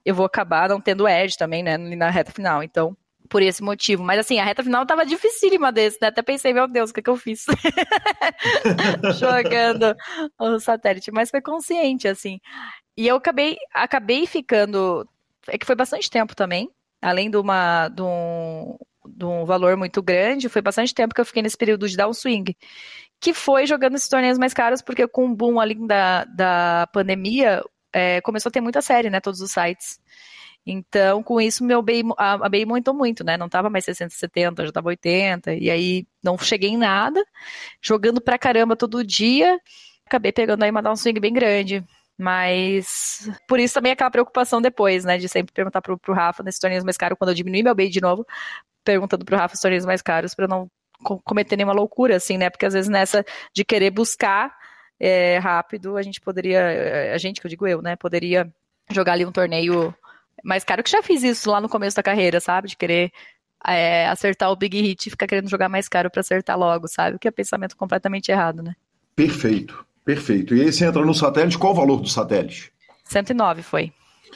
eu vou acabar não tendo edge também, né? Na reta final. Então, por esse motivo. Mas assim, a reta final tava dificílima desse, né? Até pensei, meu Deus, o que, que eu fiz? *laughs* Jogando o satélite. Mas foi consciente, assim. E eu acabei, acabei ficando. É que foi bastante tempo também. Além de, uma, de, um, de um valor muito grande, foi bastante tempo que eu fiquei nesse período de dar um swing. Que foi jogando esses torneios mais caros, porque com o boom ali da, da pandemia, é, começou a ter muita série, né? Todos os sites. Então, com isso, meu BI, a, BI aumentou muito, né? Não tava mais 670, já tava 80, e aí não cheguei em nada, jogando pra caramba todo dia, acabei pegando aí uma dar um swing bem grande. Mas por isso também aquela preocupação depois, né? De sempre perguntar pro, pro Rafa nesses torneios mais caros, quando eu diminuir meu BI de novo, perguntando pro Rafa os torneios mais caros para não cometer nenhuma loucura, assim, né? Porque às vezes nessa de querer buscar é, rápido, a gente poderia, a gente que eu digo eu, né? Poderia jogar ali um torneio mais caro que já fiz isso lá no começo da carreira, sabe? De querer é, acertar o big hit e ficar querendo jogar mais caro para acertar logo, sabe? Que é pensamento completamente errado, né? Perfeito, perfeito. E aí você entra no satélite, qual o valor do satélite? 109 foi.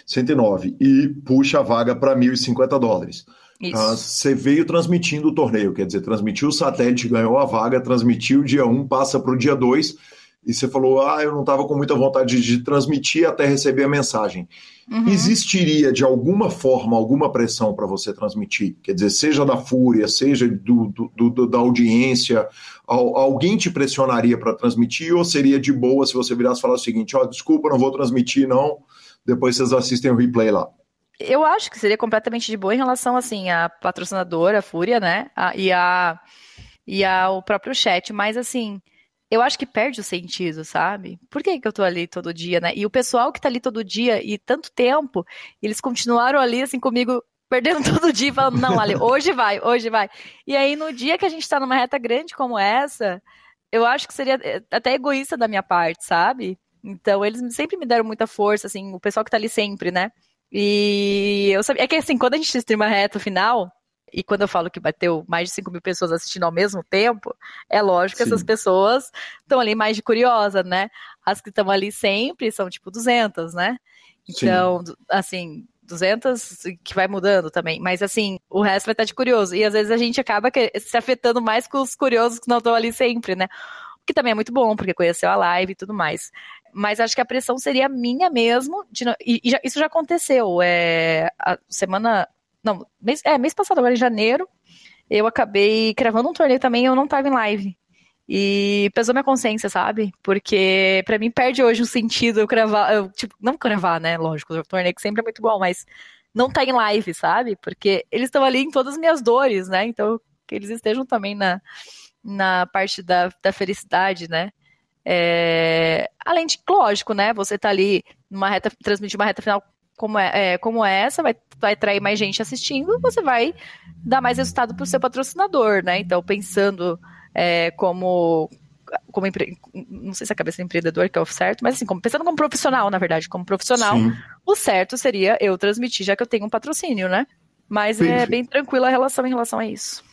109. E puxa a vaga para 1.050 dólares. Isso. Ah, você veio transmitindo o torneio, quer dizer, transmitiu o satélite, ganhou a vaga, transmitiu o dia 1, passa para o dia 2 e você falou, ah, eu não estava com muita vontade de transmitir até receber a mensagem. Uhum. Existiria, de alguma forma, alguma pressão para você transmitir? Quer dizer, seja da fúria, seja do, do, do da audiência, alguém te pressionaria para transmitir ou seria de boa se você virasse e falasse o seguinte, ó, oh, desculpa, não vou transmitir não, depois vocês assistem o replay lá? Eu acho que seria completamente de boa em relação, assim, à patrocinadora, a Fúria, né, a, e, a, e ao próprio chat, mas, assim eu acho que perde o sentido, sabe? Por que, que eu tô ali todo dia, né? E o pessoal que tá ali todo dia e tanto tempo, eles continuaram ali assim comigo, perdendo *laughs* todo dia, falando, não, Ali, hoje vai, hoje vai. E aí, no dia que a gente tá numa reta grande como essa, eu acho que seria eh, até egoísta da minha parte, sabe? Então, eles sempre me deram muita força, assim, o pessoal que tá ali sempre, né? E eu sabia. É que assim, quando a gente streama reta final, e quando eu falo que bateu mais de 5 mil pessoas assistindo ao mesmo tempo, é lógico que Sim. essas pessoas estão ali mais de curiosa, né? As que estão ali sempre são tipo 200, né? Então, Sim. assim, 200 que vai mudando também, mas assim, o resto vai estar de curioso. E às vezes a gente acaba se afetando mais com os curiosos que não estão ali sempre, né? O que também é muito bom, porque conheceu a live e tudo mais. Mas acho que a pressão seria minha mesmo. De, e, e já, isso já aconteceu. É, a semana não, mês, é, mês passado, agora em janeiro, eu acabei gravando um torneio também eu não tava em live. E pesou minha consciência, sabe? Porque para mim perde hoje o sentido eu gravar, eu, tipo, não gravar, né? Lógico, o torneio que sempre é muito bom, mas não tá em live, sabe? Porque eles estão ali em todas as minhas dores, né? Então, que eles estejam também na, na parte da, da felicidade, né? É, além de, lógico, né? Você tá ali numa reta, transmitir uma reta final como, é, é, como essa, vai, vai atrair mais gente assistindo, você vai dar mais resultado para o seu patrocinador, né? Então, pensando é, como como empre... não sei se a cabeça do empreendedor que é o certo, mas assim, como, pensando como profissional, na verdade, como profissional, Sim. o certo seria eu transmitir, já que eu tenho um patrocínio, né? Mas é Perfeito. é bem tranquila a relação em relação a isso.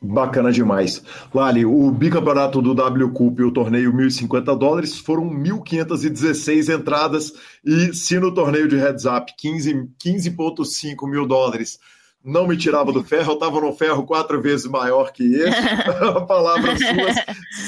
Bacana demais. Lali, o bicampeonato do W Cup e o torneio 1.050 dólares foram 1.516 entradas e se no torneio de heads up 15,5 15 mil dólares não me tirava do ferro, eu estava no ferro quatro vezes maior que esse. a *laughs* *laughs* palavra suas,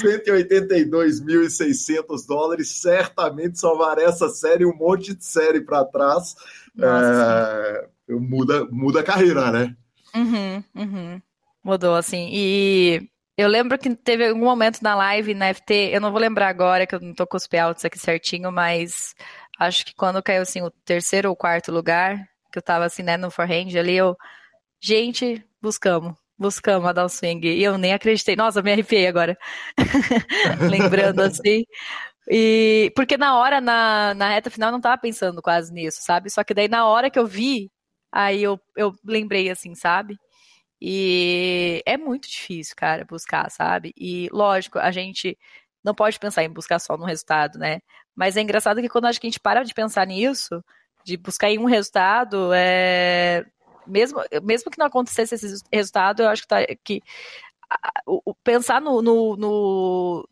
182.600 dólares. Certamente salvar essa série um monte de série para trás. É, muda, muda a carreira, né? Uhum, uhum. Mudou, assim. E Eu lembro que teve algum momento na live, na FT, eu não vou lembrar agora, que eu não tô com os payouts aqui certinho, mas acho que quando caiu assim o terceiro ou quarto lugar, que eu tava assim, né, no forehand ali, eu, gente, buscamos, buscamos a dar um swing. E eu nem acreditei. Nossa, me arrepiei agora. *laughs* Lembrando assim. E porque na hora, na, na reta final, eu não tava pensando quase nisso, sabe? Só que daí na hora que eu vi, aí eu, eu lembrei assim, sabe? E é muito difícil, cara, buscar, sabe? E lógico, a gente não pode pensar em buscar só no resultado, né? Mas é engraçado que quando acho que a gente para de pensar nisso, de buscar em um resultado, é... mesmo, mesmo que não acontecesse esse resultado, eu acho que, tá, que o, pensar no no, no,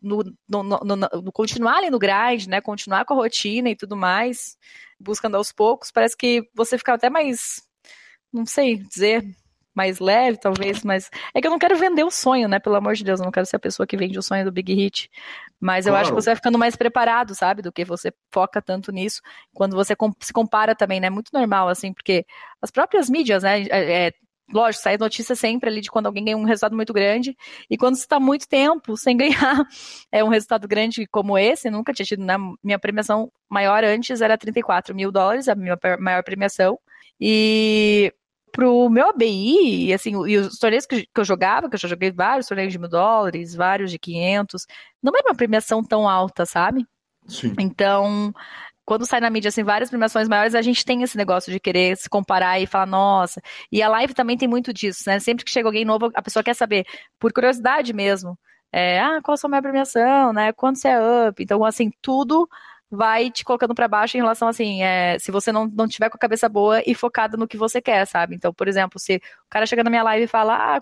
no, continuar ali no grind, né? Continuar com a rotina e tudo mais, buscando aos poucos, parece que você fica até mais, não sei dizer, mais leve, talvez, mas é que eu não quero vender o sonho, né? Pelo amor de Deus, eu não quero ser a pessoa que vende o sonho do Big Hit. Mas eu acho que você vai ficando mais preparado, sabe? Do que você foca tanto nisso. Quando você se compara também, né? Muito normal, assim, porque as próprias mídias, né? É, é, lógico, sai notícia sempre ali de quando alguém ganha um resultado muito grande. E quando você está muito tempo sem *laughs* ganhar é um resultado grande como esse, nunca tinha tido, né? Minha premiação maior antes era 34 mil dólares, a minha maior premiação. E pro meu ABI, assim, e os torneios que, eu jogava, que eu já joguei vários torneios de mil dólares, vários de 500, não é uma premiação tão alta, sabe? Sim. Então, quando sai na mídia, assim, várias premiações maiores, a gente tem esse negócio de querer se comparar e falar, nossa. E a live também tem muito disso, né? Sempre que chega alguém novo, a pessoa quer saber, por curiosidade mesmo. É, ah, qual a sua minha premiação, né? Quanto você é up? Então, assim, tudo vai te colocando para baixo em relação assim, é, se você não, não tiver com a cabeça boa e focada no que você quer, sabe? Então, por exemplo, se o cara chega na minha live e fala, ah,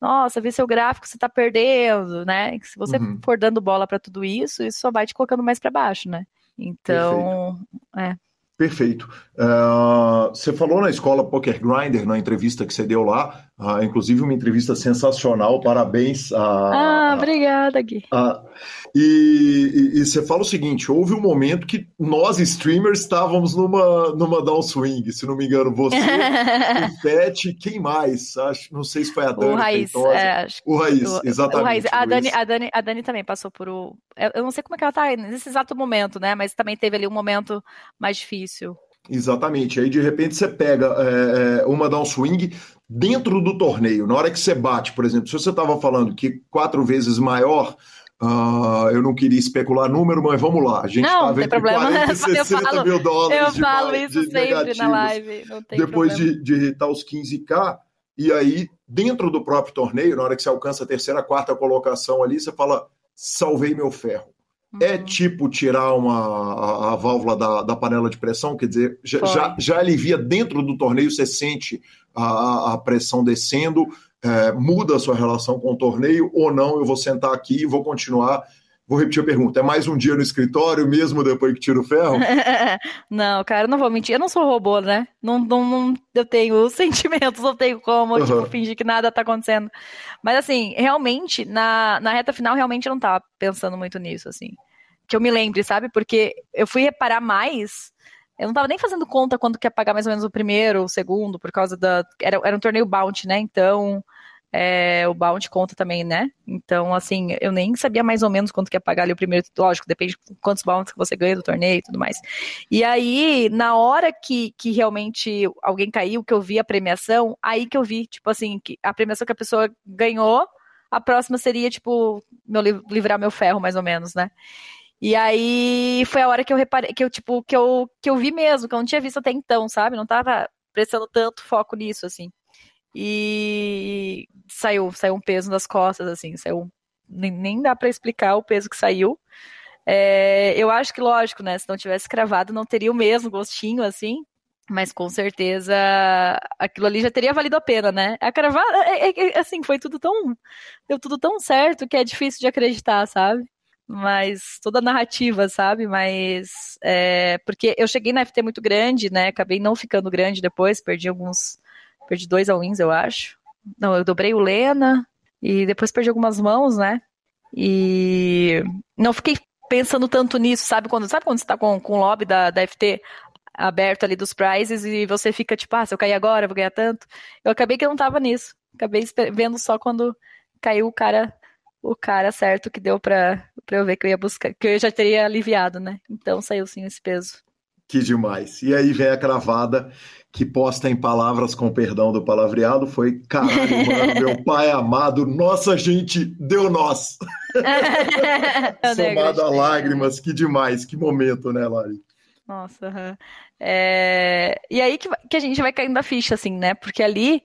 nossa, vi seu gráfico, você tá perdendo, né? Se você uhum. for dando bola para tudo isso, isso só vai te colocando mais para baixo, né? Então, Perfeito. é. Perfeito. Uh, você falou na escola Poker Grinder, na entrevista que você deu lá, uh, inclusive uma entrevista sensacional, parabéns. Uh, ah, obrigada, Gui. E, e, e, você fala o seguinte: houve um momento que nós, streamers, estávamos numa, numa downswing, se não me engano, você, *laughs* o Pet, quem mais? Acho, não sei se foi a Dani. O Raiz. É, o Raiz, o, exatamente. O Raiz. A, Dani, a, Dani, a Dani também passou por o. Eu não sei como é que ela tá nesse exato momento, né? Mas também teve ali um momento mais difícil difícil. Exatamente. Aí de repente você pega é, é, uma downswing dentro do torneio. Na hora que você bate, por exemplo, se você estava falando que quatro vezes maior, uh, eu não queria especular número, mas vamos lá. A gente não, vendo 40 e *laughs* 60 falo, mil dólares eu de, falo isso de sempre na live. depois de, de irritar os 15k. E aí, dentro do próprio torneio, na hora que você alcança a terceira, quarta colocação ali, você fala: salvei meu ferro. É uhum. tipo tirar uma, a, a válvula da, da, panela de pressão, quer dizer, já, já, já, alivia dentro do torneio, você sente a, a pressão descendo, é, muda a sua relação com o torneio ou não, eu vou sentar aqui e vou continuar. Vou repetir a pergunta: é mais um dia no escritório, mesmo depois que tira o ferro? *laughs* não, cara, não vou mentir. Eu não sou robô, né? Não, não, não eu tenho *laughs* sentimentos, não tenho como, uhum. tipo, fingir que nada tá acontecendo. Mas, assim, realmente, na, na reta final, realmente eu não tava pensando muito nisso, assim. Que eu me lembre, sabe? Porque eu fui reparar mais. Eu não tava nem fazendo conta quando que ia pagar mais ou menos o primeiro, o segundo, por causa da. Era, era um torneio bounty, né? Então é, o bounty conta também, né? Então, assim, eu nem sabia mais ou menos quanto que ia pagar ali o primeiro, lógico, depende de quantos bounties que você ganha do torneio e tudo mais. E aí, na hora que, que realmente alguém caiu, que eu vi a premiação, aí que eu vi, tipo assim, que a premiação que a pessoa ganhou, a próxima seria, tipo, meu, livrar meu ferro, mais ou menos, né? E aí foi a hora que eu reparei, que eu, tipo, que eu, que eu vi mesmo, que eu não tinha visto até então, sabe? Não tava prestando tanto foco nisso, assim e saiu, saiu um peso das costas, assim, saiu, nem, nem dá para explicar o peso que saiu. É, eu acho que, lógico, né, se não tivesse cravado, não teria o mesmo gostinho, assim, mas com certeza aquilo ali já teria valido a pena, né? A cravada, é, é, é, assim, foi tudo tão, deu tudo tão certo que é difícil de acreditar, sabe? Mas toda a narrativa, sabe? Mas é, porque eu cheguei na FT muito grande, né? Acabei não ficando grande depois, perdi alguns Perdi dois all-ins, eu acho. Não, eu dobrei o Lena e depois perdi algumas mãos, né? E não fiquei pensando tanto nisso, sabe? Quando, sabe quando você tá com, com o lobby da, da FT aberto ali dos prizes e você fica tipo, ah, se eu cair agora, eu vou ganhar tanto. Eu acabei que não tava nisso. Acabei vendo só quando caiu o cara o cara certo que deu pra eu ver que eu ia buscar, que eu já teria aliviado, né? Então saiu sim esse peso. Que demais. E aí vem a cravada que posta em palavras com perdão do palavreado foi caralho, *laughs* mano, meu pai amado, nossa gente, deu nós. *laughs* *laughs* Somado a lágrimas, que demais, que momento, né, Lari? Nossa, uhum. é... e aí que, que a gente vai caindo a ficha, assim, né? Porque ali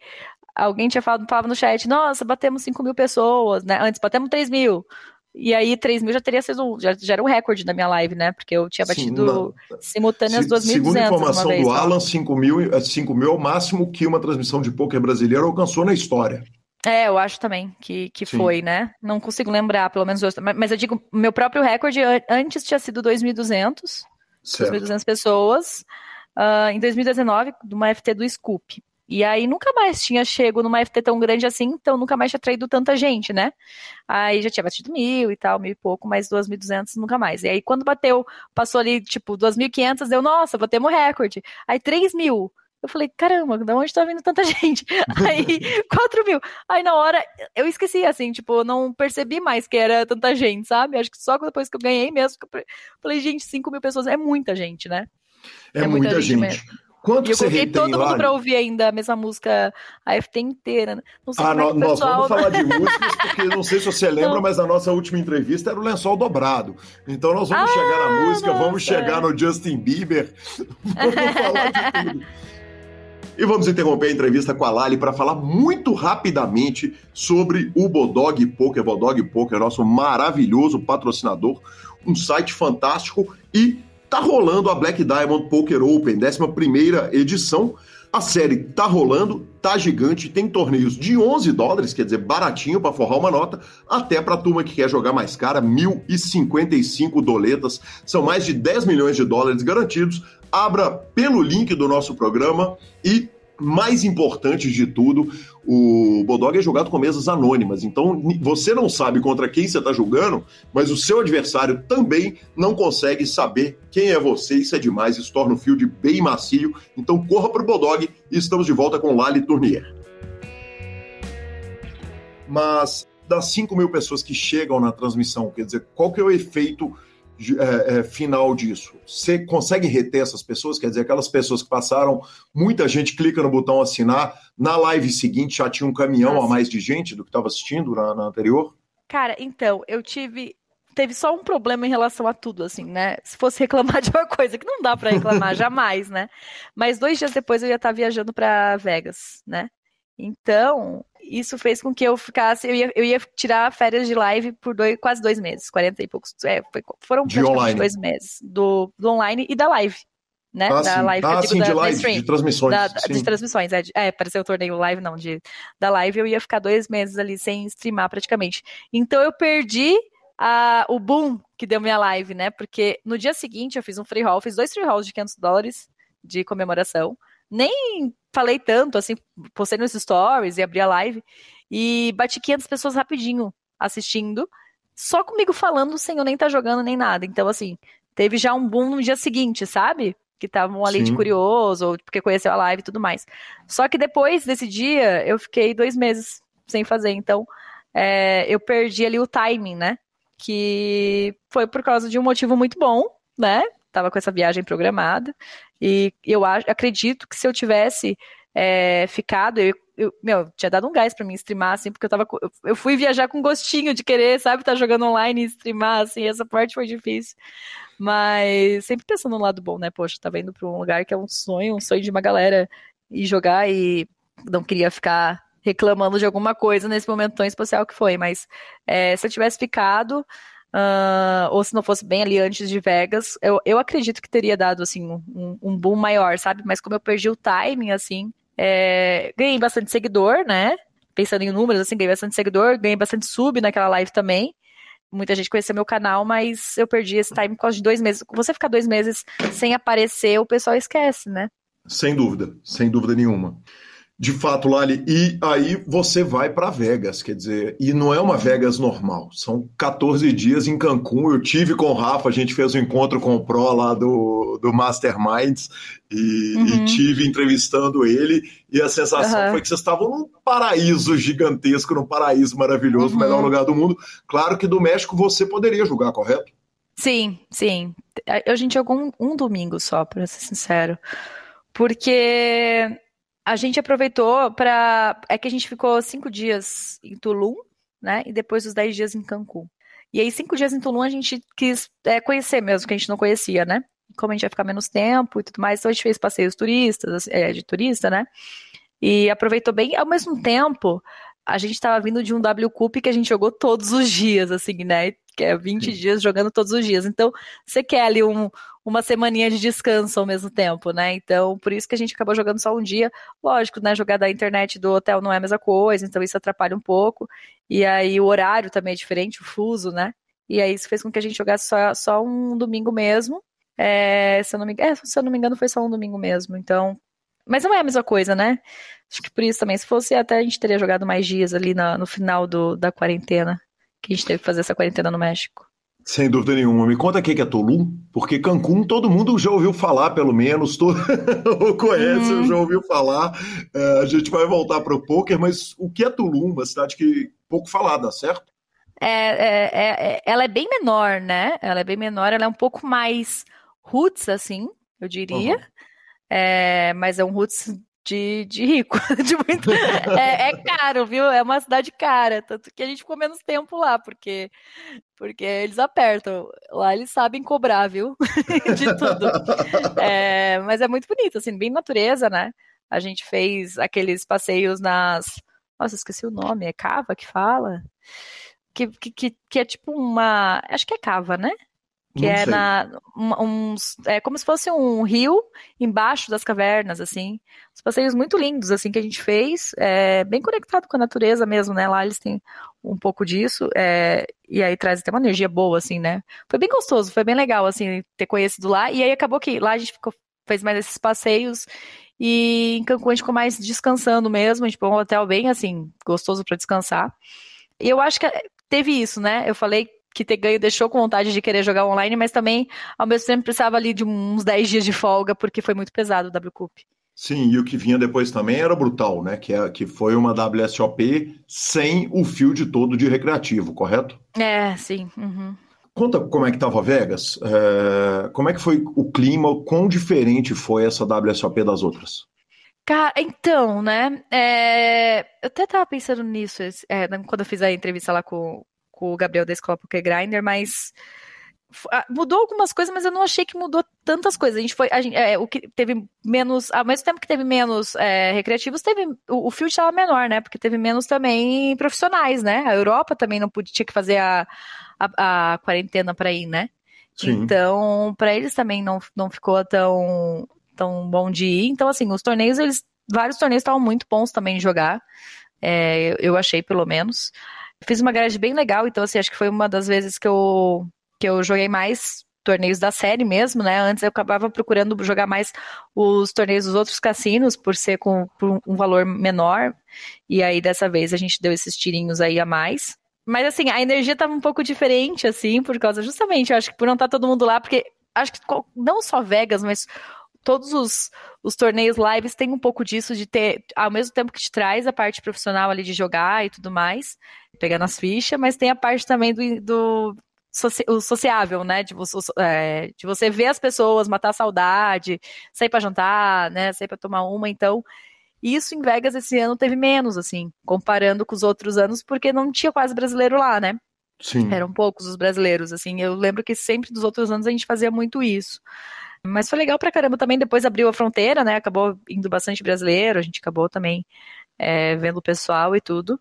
alguém tinha falado, falava no chat, nossa, batemos 5 mil pessoas, né? Antes batemos 3 mil. E aí, 3 mil já teria sido, já, já era um recorde da minha live, né? Porque eu tinha batido Sim, simultâneas 2.200 Segundo a informação vez, do Alan, 5 mil, 5 mil é o máximo que uma transmissão de poker brasileira alcançou na história. É, eu acho também que, que foi, né? Não consigo lembrar, pelo menos, mas eu digo, meu próprio recorde antes tinha sido 2.200, 2.200 pessoas, uh, em 2019, de uma FT do Scoop. E aí nunca mais tinha chego numa FT tão grande assim, então nunca mais tinha traído tanta gente, né? Aí já tinha batido mil e tal, mil e pouco, mas 2.200 nunca mais. E aí quando bateu, passou ali tipo 2.500, deu, nossa, batemos recorde. Aí 3 mil. Eu falei, caramba, de onde tá vindo tanta *laughs* gente? Aí, *laughs* 4 mil. Aí, na hora, eu esqueci, assim, tipo, não percebi mais que era tanta gente, sabe? Acho que só depois que eu ganhei mesmo, que eu falei, gente, 5 mil pessoas é muita gente, né? É, é muita, muita, gente. gente. Quanto e eu coloquei todo mundo para ouvir ainda a mesma música a FT inteira. Né? Não sei ah, no, é nós pessoal... vamos falar de *laughs* músicas, porque não sei se você lembra, não. mas a nossa última entrevista era o lençol dobrado. Então nós vamos ah, chegar na música, nossa. vamos chegar no Justin Bieber, *laughs* vamos falar de tudo. E vamos interromper a entrevista com a Lali para falar muito rapidamente sobre o Bodog Poker, Bodog Poker, nosso maravilhoso patrocinador, um site fantástico e Tá rolando a Black Diamond Poker Open, 11 edição. A série tá rolando, tá gigante, tem torneios de 11 dólares, quer dizer, baratinho para forrar uma nota, até para turma que quer jogar mais cara, 1.055 doletas, são mais de 10 milhões de dólares garantidos. Abra pelo link do nosso programa e mais importante de tudo, o Bodog é jogado com mesas anônimas. Então, você não sabe contra quem você está jogando, mas o seu adversário também não consegue saber quem é você. Isso é demais, isso torna o field bem macio. Então, corra para o Bodog e estamos de volta com Lali Tournier. Mas das 5 mil pessoas que chegam na transmissão, quer dizer, qual que é o efeito é, é, final disso? Você consegue reter essas pessoas? Quer dizer, aquelas pessoas que passaram, muita gente clica no botão assinar, na live seguinte já tinha um caminhão Nossa. a mais de gente do que estava assistindo na, na anterior? Cara, então, eu tive teve só um problema em relação a tudo, assim, né? Se fosse *laughs* reclamar de uma coisa, que não dá para reclamar *laughs* jamais, né? Mas dois dias depois eu ia estar viajando para Vegas, né? Então, isso fez com que eu ficasse. Eu ia, eu ia tirar férias de live por dois, quase dois meses, 40 e poucos. É, foi, foram de praticamente dois meses do, do online e da live. Né? Ah, da sim. live, ah, sim, da, de live, da de transmissões. Da, de transmissões, é, é pareceu o torneio live, não, de, da live eu ia ficar dois meses ali sem streamar praticamente. Então eu perdi a, o boom que deu minha live, né? Porque no dia seguinte eu fiz um free roll, fiz dois free rolls de 500 dólares de comemoração nem falei tanto, assim, postei nos stories e abri a live e bati 500 pessoas rapidinho assistindo, só comigo falando sem eu nem estar tá jogando nem nada. Então, assim, teve já um boom no dia seguinte, sabe? Que estavam ali Sim. de curioso, ou porque conheceu a live e tudo mais. Só que depois desse dia, eu fiquei dois meses sem fazer. Então, é, eu perdi ali o timing, né? Que foi por causa de um motivo muito bom, né? Tava com essa viagem programada. E eu acredito que se eu tivesse é, ficado, eu, eu, meu, tinha dado um gás para mim streamar, assim, porque eu tava. Eu fui viajar com gostinho de querer, sabe, estar tá jogando online e streamar, assim, essa parte foi difícil. Mas sempre pensando no lado bom, né? Poxa, tá indo pra um lugar que é um sonho, um sonho de uma galera ir jogar e não queria ficar reclamando de alguma coisa nesse momento tão especial que foi. Mas é, se eu tivesse ficado, Uh, ou se não fosse bem ali antes de Vegas, eu, eu acredito que teria dado, assim, um, um boom maior, sabe? Mas como eu perdi o timing, assim, é, ganhei bastante seguidor, né? Pensando em números, assim, ganhei bastante seguidor, ganhei bastante sub naquela live também. Muita gente conheceu meu canal, mas eu perdi esse time por causa de dois meses. Você ficar dois meses sem aparecer, o pessoal esquece, né? Sem dúvida, sem dúvida nenhuma. De fato, Lali, e aí você vai para Vegas, quer dizer, e não é uma Vegas normal, são 14 dias em Cancún. Eu tive com o Rafa, a gente fez um encontro com o Pro lá do, do Masterminds e, uhum. e tive entrevistando ele, e a sensação uhum. foi que vocês estavam num paraíso gigantesco, num paraíso maravilhoso, uhum. melhor lugar do mundo. Claro que do México você poderia jogar, correto? Sim, sim. A gente jogou um, um domingo só, para ser sincero. Porque a gente aproveitou para. É que a gente ficou cinco dias em Tulum, né? E depois os dez dias em Cancún. E aí, cinco dias em Tulum, a gente quis é, conhecer mesmo, que a gente não conhecia, né? Como a gente ia ficar menos tempo e tudo mais, então a gente fez passeios turistas, é, de turista, né? E aproveitou bem. Ao mesmo tempo, a gente estava vindo de um W Cup que a gente jogou todos os dias, assim, né? Que é 20 Sim. dias jogando todos os dias. Então, você quer ali um, uma semaninha de descanso ao mesmo tempo, né? Então, por isso que a gente acabou jogando só um dia. Lógico, né? Jogar da internet do hotel não é a mesma coisa, então isso atrapalha um pouco. E aí o horário também é diferente, o fuso, né? E aí isso fez com que a gente jogasse só, só um domingo mesmo. É, se, eu não me, é, se eu não me engano, foi só um domingo mesmo. Então. Mas não é a mesma coisa, né? Acho que por isso também, se fosse até a gente teria jogado mais dias ali na, no final do, da quarentena, que a gente teve que fazer essa quarentena no México. Sem dúvida nenhuma. Me conta o que é Tulum, porque Cancún todo mundo já ouviu falar, pelo menos, *laughs* todo... ou conhece, uhum. já ouviu falar. É, a gente vai voltar para o poker, mas o que é Tulum? Uma cidade que pouco falada, certo? É, é, é, é, ela é bem menor, né? Ela é bem menor, ela é um pouco mais roots, assim, eu diria. Uhum. É, mas é um roots de, de rico. *laughs* muito... é, é, caro, viu? É uma cidade cara. Tanto que a gente ficou menos tempo lá, porque, porque eles apertam. Lá eles sabem cobrar, viu? *laughs* de tudo. É, mas é muito bonito, assim, bem natureza, né? A gente fez aqueles passeios nas. Nossa, esqueci o nome. É Cava que fala? Que, que, que, é tipo uma. Acho que é Cava, né? Que Não é sei. na uns é como se fosse um rio embaixo das cavernas assim. Os passeios muito lindos assim que a gente fez. É, bem conectado com a natureza mesmo né? Lá eles têm um pouco disso é, e aí traz até uma energia boa assim né? Foi bem gostoso foi bem legal assim ter conhecido lá. E aí acabou que lá a gente ficou, fez mais esses passeios. E em Cancún a gente ficou mais descansando mesmo. A gente foi um hotel bem assim gostoso para descansar. E eu acho que teve isso né? Eu falei que ter ganho deixou com vontade de querer jogar online, mas também, ao mesmo tempo, precisava ali de uns 10 dias de folga, porque foi muito pesado o WCUP. Sim, e o que vinha depois também era brutal, né? Que, é, que foi uma WSOP sem o field todo de recreativo, correto? É, sim. Uhum. Conta como é que estava Vegas, é, como é que foi o clima, quão diferente foi essa WSOP das outras? Cara, então, né? É, eu até tava pensando nisso é, quando eu fiz a entrevista lá com, com o Gabriel da Escola Poker Grinder, mas ah, mudou algumas coisas, mas eu não achei que mudou tantas coisas. A gente foi, a gente, é, o que teve menos, ao mesmo tempo que teve menos é, recreativos, teve o, o field estava menor, né? Porque teve menos também profissionais, né? A Europa também não podia tinha que fazer a, a, a quarentena para ir, né? Sim. Então, para eles também não, não ficou tão tão bom de ir. Então, assim, os torneios, eles vários torneios estavam muito bons também de jogar. É, eu achei, pelo menos. Fiz uma garagem bem legal, então assim, acho que foi uma das vezes que eu, que eu joguei mais torneios da série mesmo, né? Antes eu acabava procurando jogar mais os torneios dos outros cassinos, por ser com por um valor menor. E aí dessa vez a gente deu esses tirinhos aí a mais. Mas assim, a energia tava um pouco diferente, assim, por causa justamente, eu acho que por não estar tá todo mundo lá, porque acho que não só Vegas, mas todos os, os torneios lives têm um pouco disso, de ter, ao mesmo tempo que te traz a parte profissional ali de jogar e tudo mais, pegar nas fichas, mas tem a parte também do, do o sociável, né? De você, é, de você ver as pessoas, matar a saudade, sair para jantar, né? Sair para tomar uma. Então, isso em Vegas esse ano teve menos, assim, comparando com os outros anos, porque não tinha quase brasileiro lá, né? Sim. Eram poucos os brasileiros, assim. Eu lembro que sempre dos outros anos a gente fazia muito isso. Mas foi legal pra caramba também. Depois abriu a fronteira, né? Acabou indo bastante brasileiro, a gente acabou também é, vendo o pessoal e tudo.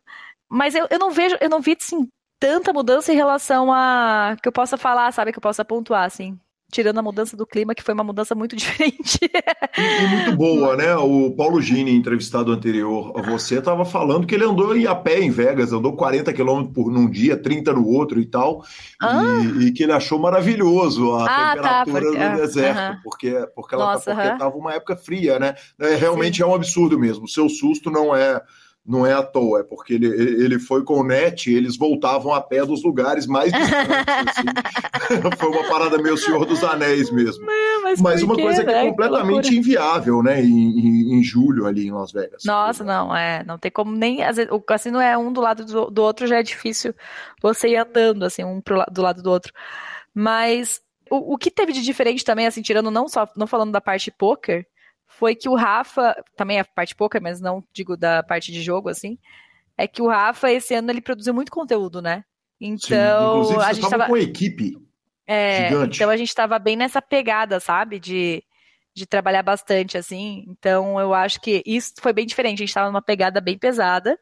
Mas eu, eu não vejo, eu não vi assim, tanta mudança em relação a que eu possa falar, sabe? Que eu possa pontuar, assim. Tirando a mudança do clima, que foi uma mudança muito *laughs* diferente. E, e muito boa, né? O Paulo Gini, entrevistado anterior a você, estava falando que ele andou a pé em Vegas, andou 40 quilômetros por num dia, 30 no outro e tal, ah. e, e, que ele achou maravilhoso a ah, tá, temperatura tá, porque, do deserto, uh -huh. porque, porque ela Nossa, porque uh -huh. uma época fria, né? É, realmente Sim. é um absurdo mesmo. O seu susto não é não é à toa, é porque ele, ele foi com o net e eles voltavam a pé dos lugares mais distantes. assim. *laughs* foi uma parada meio Senhor dos Anéis mesmo. mas, mas uma coisa que é né? completamente que inviável, né? Em, em, em, julho ali em Las Vegas. Nossa, não, é. Não tem como nem. Vezes, o cassino é um do lado do, do outro, já é difícil você ir andando, assim, um pro, do lado do outro. Mas o, o que teve de diferente também, assim, tirando não só, não falando da parte poker, foi que o Rafa, também a parte pouca, mas não digo da parte de jogo, assim, é que o Rafa, esse ano, ele produziu muito conteúdo, né? Então, Sim, a gente tava com equipe é, gigante. Então a gente tava bem nessa pegada, sabe? De, de trabalhar bastante, assim. Então eu acho que isso foi bem diferente. A gente tava numa pegada bem pesada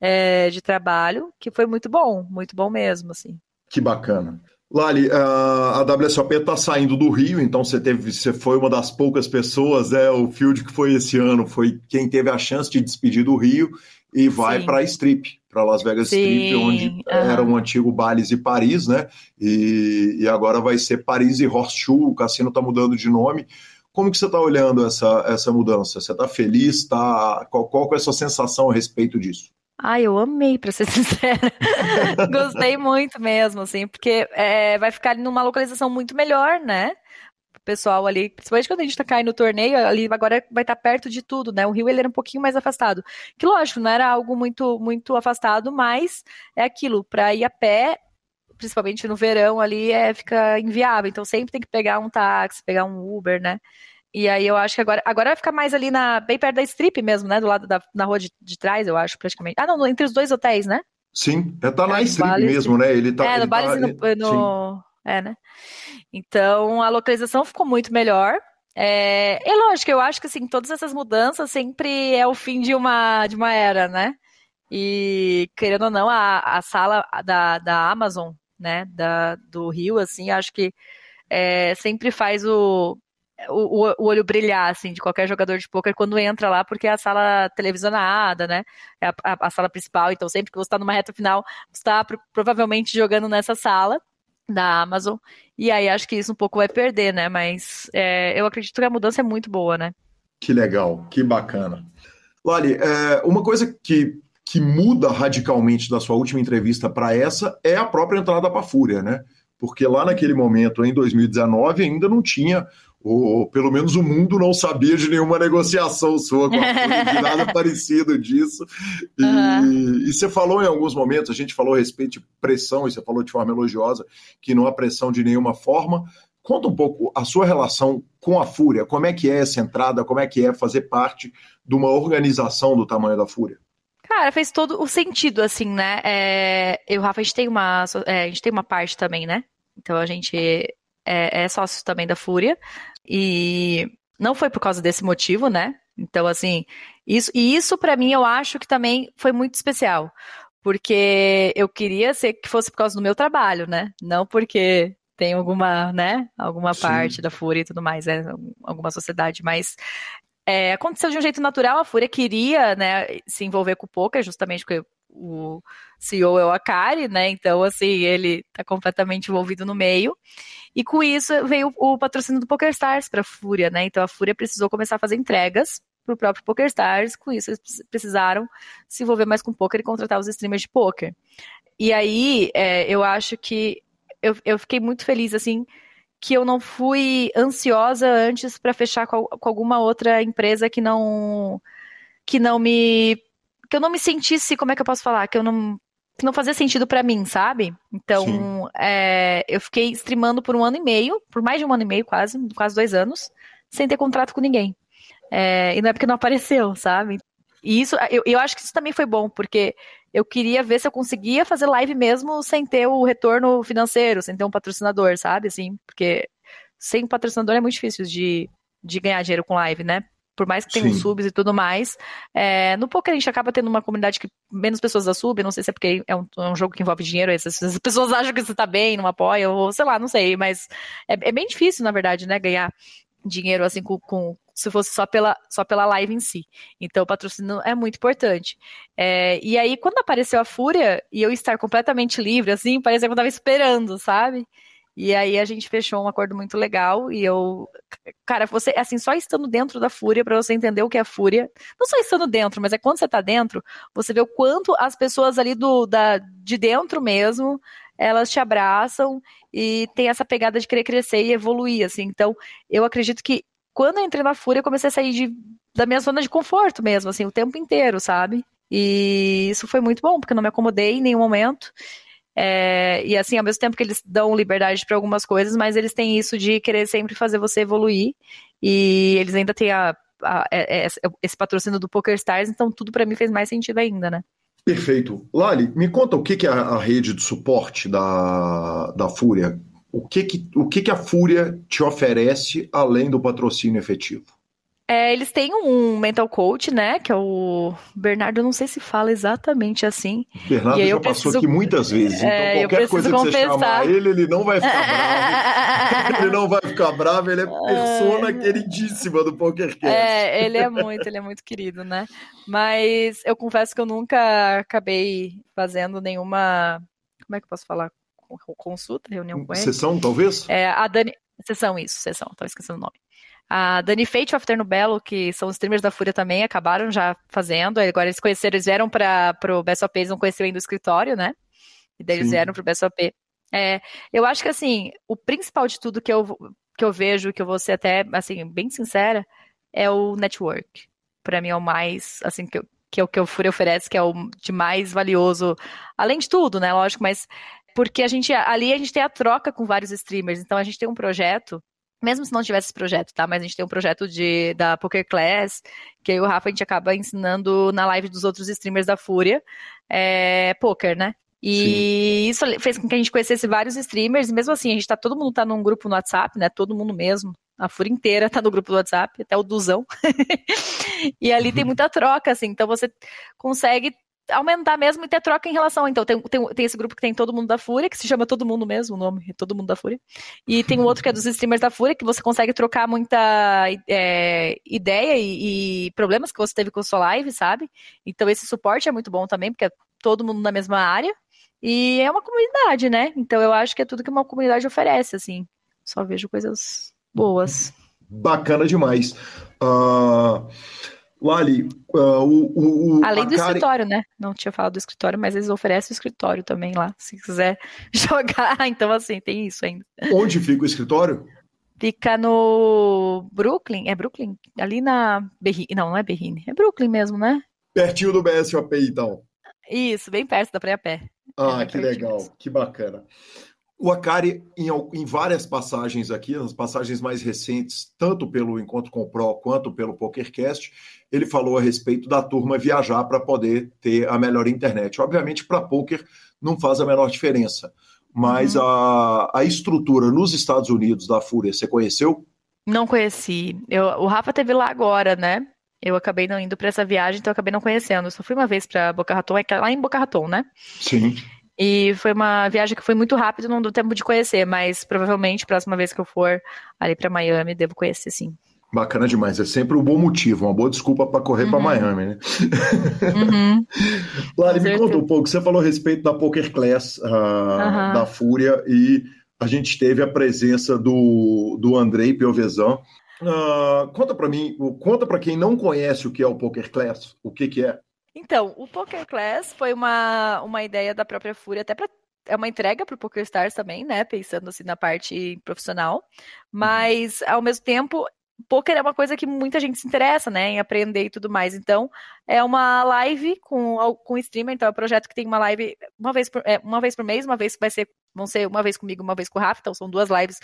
é, de trabalho, que foi muito bom, muito bom mesmo, assim. Que bacana. Lali, a WSOP está saindo do Rio, então você teve, você foi uma das poucas pessoas, né? O field que foi esse ano foi quem teve a chance de despedir do Rio e vai para a Strip, para Las Vegas Sim. Strip, onde uhum. era um antigo Bales e Paris, né? E, e agora vai ser Paris e Horseshoe, o cassino está mudando de nome. Como que você está olhando essa, essa mudança? Você está feliz? Tá, qual, qual é a sua sensação a respeito disso? Ai, eu amei, pra ser *laughs* sincera. Gostei muito mesmo, assim, porque é, vai ficar numa localização muito melhor, né? O pessoal ali, principalmente quando a gente tá caindo no torneio, ali agora vai estar tá perto de tudo, né? O Rio ele era um pouquinho mais afastado. Que lógico, não era algo muito muito afastado, mas é aquilo, para ir a pé, principalmente no verão ali, é, fica inviável. Então sempre tem que pegar um táxi, pegar um Uber, né? E aí eu acho que agora, agora vai ficar mais ali na, bem perto da strip mesmo, né? Do lado da na rua de, de trás, eu acho, praticamente. Ah, não, entre os dois hotéis, né? Sim, é, tá na é, strip vale, mesmo, né? Ele tá. É, no Bali tá, no, no é, né? Então a localização ficou muito melhor. É, é lógico, eu acho que assim, todas essas mudanças sempre é o fim de uma, de uma era, né? E querendo ou não, a, a sala da, da Amazon, né, da, do Rio, assim, acho que é, sempre faz o, o, o, olho brilhar, assim, de qualquer jogador de pôquer quando entra lá, porque é a sala televisionada, né? É a, a, a sala principal. Então, sempre que você está numa reta final, você está provavelmente jogando nessa sala da Amazon. E aí acho que isso um pouco vai perder, né? Mas é, eu acredito que a mudança é muito boa, né? Que legal, que bacana. Lali, é, uma coisa que, que muda radicalmente da sua última entrevista para essa é a própria entrada para a Fúria, né? Porque lá naquele momento, em 2019, ainda não tinha ou pelo menos o mundo não sabia de nenhuma negociação sua com a *laughs* de nada parecido disso. E, uhum. e, você falou em alguns momentos, a gente falou a respeito de pressão, e você falou de forma elogiosa que não há pressão de nenhuma forma. Conta um pouco a sua relação com a Fúria, como é que é essa entrada, como é que é fazer parte de uma organização do tamanho da Fúria? Cara, fez todo o sentido, assim, né? É, eu, Rafa, a gente tem uma, é, a gente tem uma parte também, né? Então a gente é, é sócio também da Fúria. E não foi por causa desse motivo, né? Então, assim, isso, e isso para mim eu acho que também foi muito especial. Porque eu queria ser que fosse por causa do meu trabalho, né? Não porque tem alguma, né? Alguma Sim. parte da Fúria e tudo mais, né? Alguma sociedade, mas é, aconteceu de um jeito natural. A Fúria queria, né, se envolver com o poker, justamente porque o CEO é o Akari, né? Então, assim, ele tá completamente envolvido no meio. E com isso veio o patrocínio do PokerStars para a Fúria, né? Então a Fúria precisou começar a fazer entregas para o próprio PokerStars. Com isso eles precisaram se envolver mais com poker e contratar os streamers de poker. E aí é, eu acho que eu, eu fiquei muito feliz assim que eu não fui ansiosa antes para fechar com, com alguma outra empresa que não que não me que eu não me sentisse, como é que eu posso falar? Que eu não que não fazia sentido para mim, sabe? Então, é, eu fiquei streamando por um ano e meio, por mais de um ano e meio, quase, quase dois anos, sem ter contrato com ninguém. É, e não é porque não apareceu, sabe? E isso, eu, eu acho que isso também foi bom, porque eu queria ver se eu conseguia fazer live mesmo sem ter o retorno financeiro, sem ter um patrocinador, sabe? Assim, porque sem um patrocinador é muito difícil de, de ganhar dinheiro com live, né? Por mais que tenha subs e tudo mais. É, no poker a gente acaba tendo uma comunidade que menos pessoas da sub, não sei se é porque é um, é um jogo que envolve dinheiro, as, as pessoas *laughs* acham que você tá bem, não apoia, ou sei lá, não sei, mas é, é bem difícil, na verdade, né, ganhar dinheiro assim com, com, se fosse só pela, só pela live em si. Então o patrocínio é muito importante. É, e aí, quando apareceu a Fúria e eu estar completamente livre, assim, parecia que eu tava esperando, sabe? E aí a gente fechou um acordo muito legal e eu, cara, você, assim, só estando dentro da fúria para você entender o que é fúria, não só estando dentro, mas é quando você tá dentro, você vê o quanto as pessoas ali do da de dentro mesmo, elas te abraçam e tem essa pegada de querer crescer e evoluir, assim. Então, eu acredito que quando eu entrei na fúria, eu comecei a sair de, da minha zona de conforto mesmo, assim, o tempo inteiro, sabe? E isso foi muito bom, porque eu não me acomodei em nenhum momento. É, e assim, ao mesmo tempo que eles dão liberdade para algumas coisas, mas eles têm isso de querer sempre fazer você evoluir. E eles ainda têm a, a, a, é, é, esse patrocínio do Poker Stars, então tudo para mim fez mais sentido ainda, né? Perfeito. Lali, me conta o que, que é a rede de suporte da, da Fúria. O que, que, o que, que a Fúria te oferece além do patrocínio efetivo? É, eles têm um mental coach, né? Que é o Bernardo, eu não sei se fala exatamente assim. Bernardo já passou aqui muitas vezes, então é, qualquer coisa que você chamar ele, ele não vai ficar bravo. *laughs* ele não vai ficar bravo, ele é persona queridíssima do PokerCast. É, ele é muito, ele é muito querido, né? Mas eu confesso que eu nunca acabei fazendo nenhuma. Como é que eu posso falar? Consulta, reunião com ele. Sessão, talvez? É, a Dani. Sessão, isso, sessão, tava esquecendo o nome. A Dani Fate e o Afterno Belo, que são os streamers da Fúria também, acabaram já fazendo. Agora eles conheceram, eles vieram para o BSOP, eles não conheciam ainda o escritório, né? E daí eles vieram para o BSOP. É, eu acho que, assim, o principal de tudo que eu, que eu vejo, que eu vou ser até, assim, bem sincera, é o network. Para mim é o mais, assim, que, eu, que é o que o Fúria oferece, que é o de mais valioso, além de tudo, né, lógico, mas porque a gente, ali a gente tem a troca com vários streamers, então a gente tem um projeto mesmo se não tivesse esse projeto, tá? Mas a gente tem um projeto de, da Poker Class, que aí o Rafa a gente acaba ensinando na live dos outros streamers da Fúria, é, poker, né? E Sim. isso fez com que a gente conhecesse vários streamers, e mesmo assim, a gente tá, todo mundo tá num grupo no WhatsApp, né? Todo mundo mesmo. A Fúria inteira tá no grupo do WhatsApp, até o Duzão. *laughs* e ali tem muita troca, assim, então você consegue aumentar mesmo e ter troca em relação. Então, tem, tem, tem, esse grupo que tem Todo Mundo da Fúria, que se chama Todo Mundo mesmo, o nome Todo Mundo da Fúria. E tem um outro que é dos streamers da Fúria, que você consegue trocar muita é, ideia e, e, problemas que você teve com a sua live, sabe? Então, esse suporte é muito bom também, porque é todo mundo na mesma área. E é uma comunidade, né? Então, eu acho que é tudo que uma comunidade oferece, assim. Só vejo coisas boas. Bacana demais. Uh... Lali, uh, o, o, Além do Karen... escritório, né? Não tinha falado do escritório, mas eles oferecem o escritório também lá, se quiser *laughs* jogar. Então, assim, tem isso ainda. Onde fica o escritório? Fica no Brooklyn. É Brooklyn? Ali na Berrine. Não, não é Berrine. É Brooklyn mesmo, né? Pertinho do BSOP, então. Isso, bem perto da Praia Pé. Ah, é que legal, mesmo. que bacana. O Akari, em, em, várias passagens aqui, nas passagens mais recentes, tanto pelo Encontro com o Pro quanto pelo PokerCast, ele falou a respeito da turma viajar para poder ter a melhor internet. Obviamente, para poker não faz a menor diferença, mas uhum. a, a estrutura nos Estados Unidos da Fúria, você conheceu? Não conheci. Eu, o Rafa teve lá agora, né? Eu acabei não indo para essa viagem, então eu acabei não conhecendo. Eu só fui uma vez para Boca Raton, é, lá em Boca Raton, né? Sim. E foi uma viagem que foi muito rápida, não deu tempo de conhecer, mas provavelmente, próxima vez que eu for ali para Miami, devo conhecer sim. Bacana demais, é sempre um bom motivo, uma boa desculpa para correr uhum. para Miami, né? Uhum. *laughs* Lari, me conta um pouco, você falou a respeito da Poker Class, uh, uhum. da Fúria, e a gente teve a presença do, do Andrei Piovesan. Uh, conta para mim, conta para quem não conhece o que é o Poker Class, o que, que é. Então, o Poker Class foi uma, uma ideia da própria Fúria, até para é uma entrega para o PokerStars também, né? Pensando assim na parte profissional, uhum. mas ao mesmo tempo poker é uma coisa que muita gente se interessa, né, em aprender e tudo mais. Então, é uma live com com streamer, então é um projeto que tem uma live uma vez por, é, uma vez por mês, uma vez vai ser vão ser uma vez comigo, uma vez com o Rafa, então são duas lives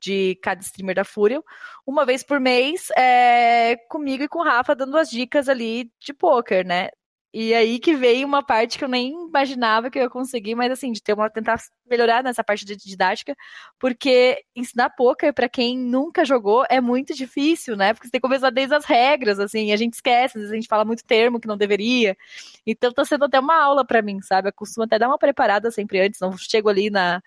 de cada streamer da Fúria. Uma vez por mês é, comigo e com o Rafa dando as dicas ali de poker, né? E aí que veio uma parte que eu nem imaginava que eu ia conseguir, mas assim, de ter uma tentar melhorar nessa parte de didática, porque ensinar poker para quem nunca jogou é muito difícil, né? Porque você tem que começar desde as regras, assim, a gente esquece, às vezes a gente fala muito termo que não deveria. Então tá sendo até uma aula para mim, sabe? Eu costumo até dar uma preparada sempre antes, não chego ali na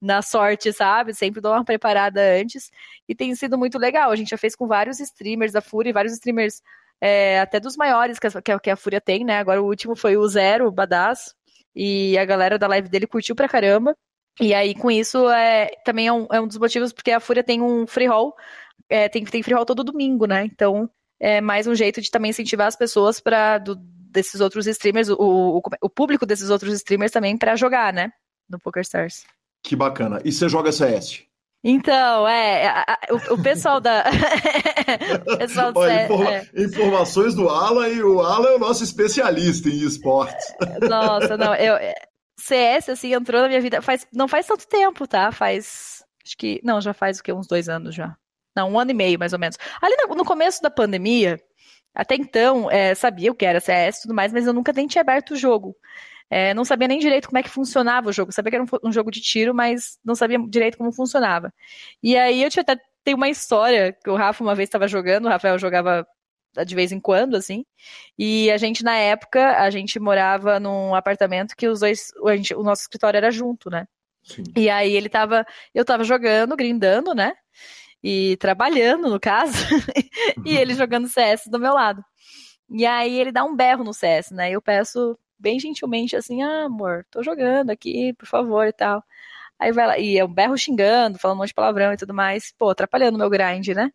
na sorte, sabe? Sempre dou uma preparada antes. E tem sido muito legal. A gente já fez com vários streamers da Fúria, vários streamers é, até dos maiores que a, que a Fúria tem, né? Agora o último foi o Zero, o Badass. E a galera da live dele curtiu pra caramba. E aí, com isso, é, também é um, é um dos motivos porque a Fúria tem um free roll. É, tem, tem free roll todo domingo, né? Então, é mais um jeito de também incentivar as pessoas para desses outros streamers, o, o, o, público desses outros streamers também para jogar, né? No PokerStars. Que bacana. E você joga CS? Então, é, a, a, o, o, pessoal da. o *laughs* pessoal do Olha, informa, é. Informações do Alan e o Alan é o nosso especialista em esportes. *laughs* Nossa, não, eu. É, CS, assim, entrou na minha vida faz, não faz tanto tempo, tá? Faz. Acho que. Não, já faz o quê? Uns dois anos já. Não, um ano e meio, mais ou menos. Ali no, no começo da pandemia, até então, é, sabia o que era CS e tudo mais, mas eu nunca nem tinha aberto o jogo. É, não sabia nem direito como é que funcionava o jogo. Sabia que era um, um, jogo de tiro, mas não sabia direito como funcionava. E aí eu tinha até tem uma história que o Rafa uma vez estava jogando, o Rafael jogava de vez em quando, assim. E a gente, na época, a gente morava num apartamento que os dois. A gente, o nosso escritório era junto, né? Sim. E aí ele tava. Eu tava jogando, grindando, né? E trabalhando, no caso. *laughs* e ele jogando CS do meu lado. E aí ele dá um berro no CS, né? Eu peço bem gentilmente assim, ah, amor, tô jogando aqui, por favor e tal. Aí vai lá, e é um berro xingando, falando um monte de palavrão e tudo mais, pô, atrapalhando o meu grind, né?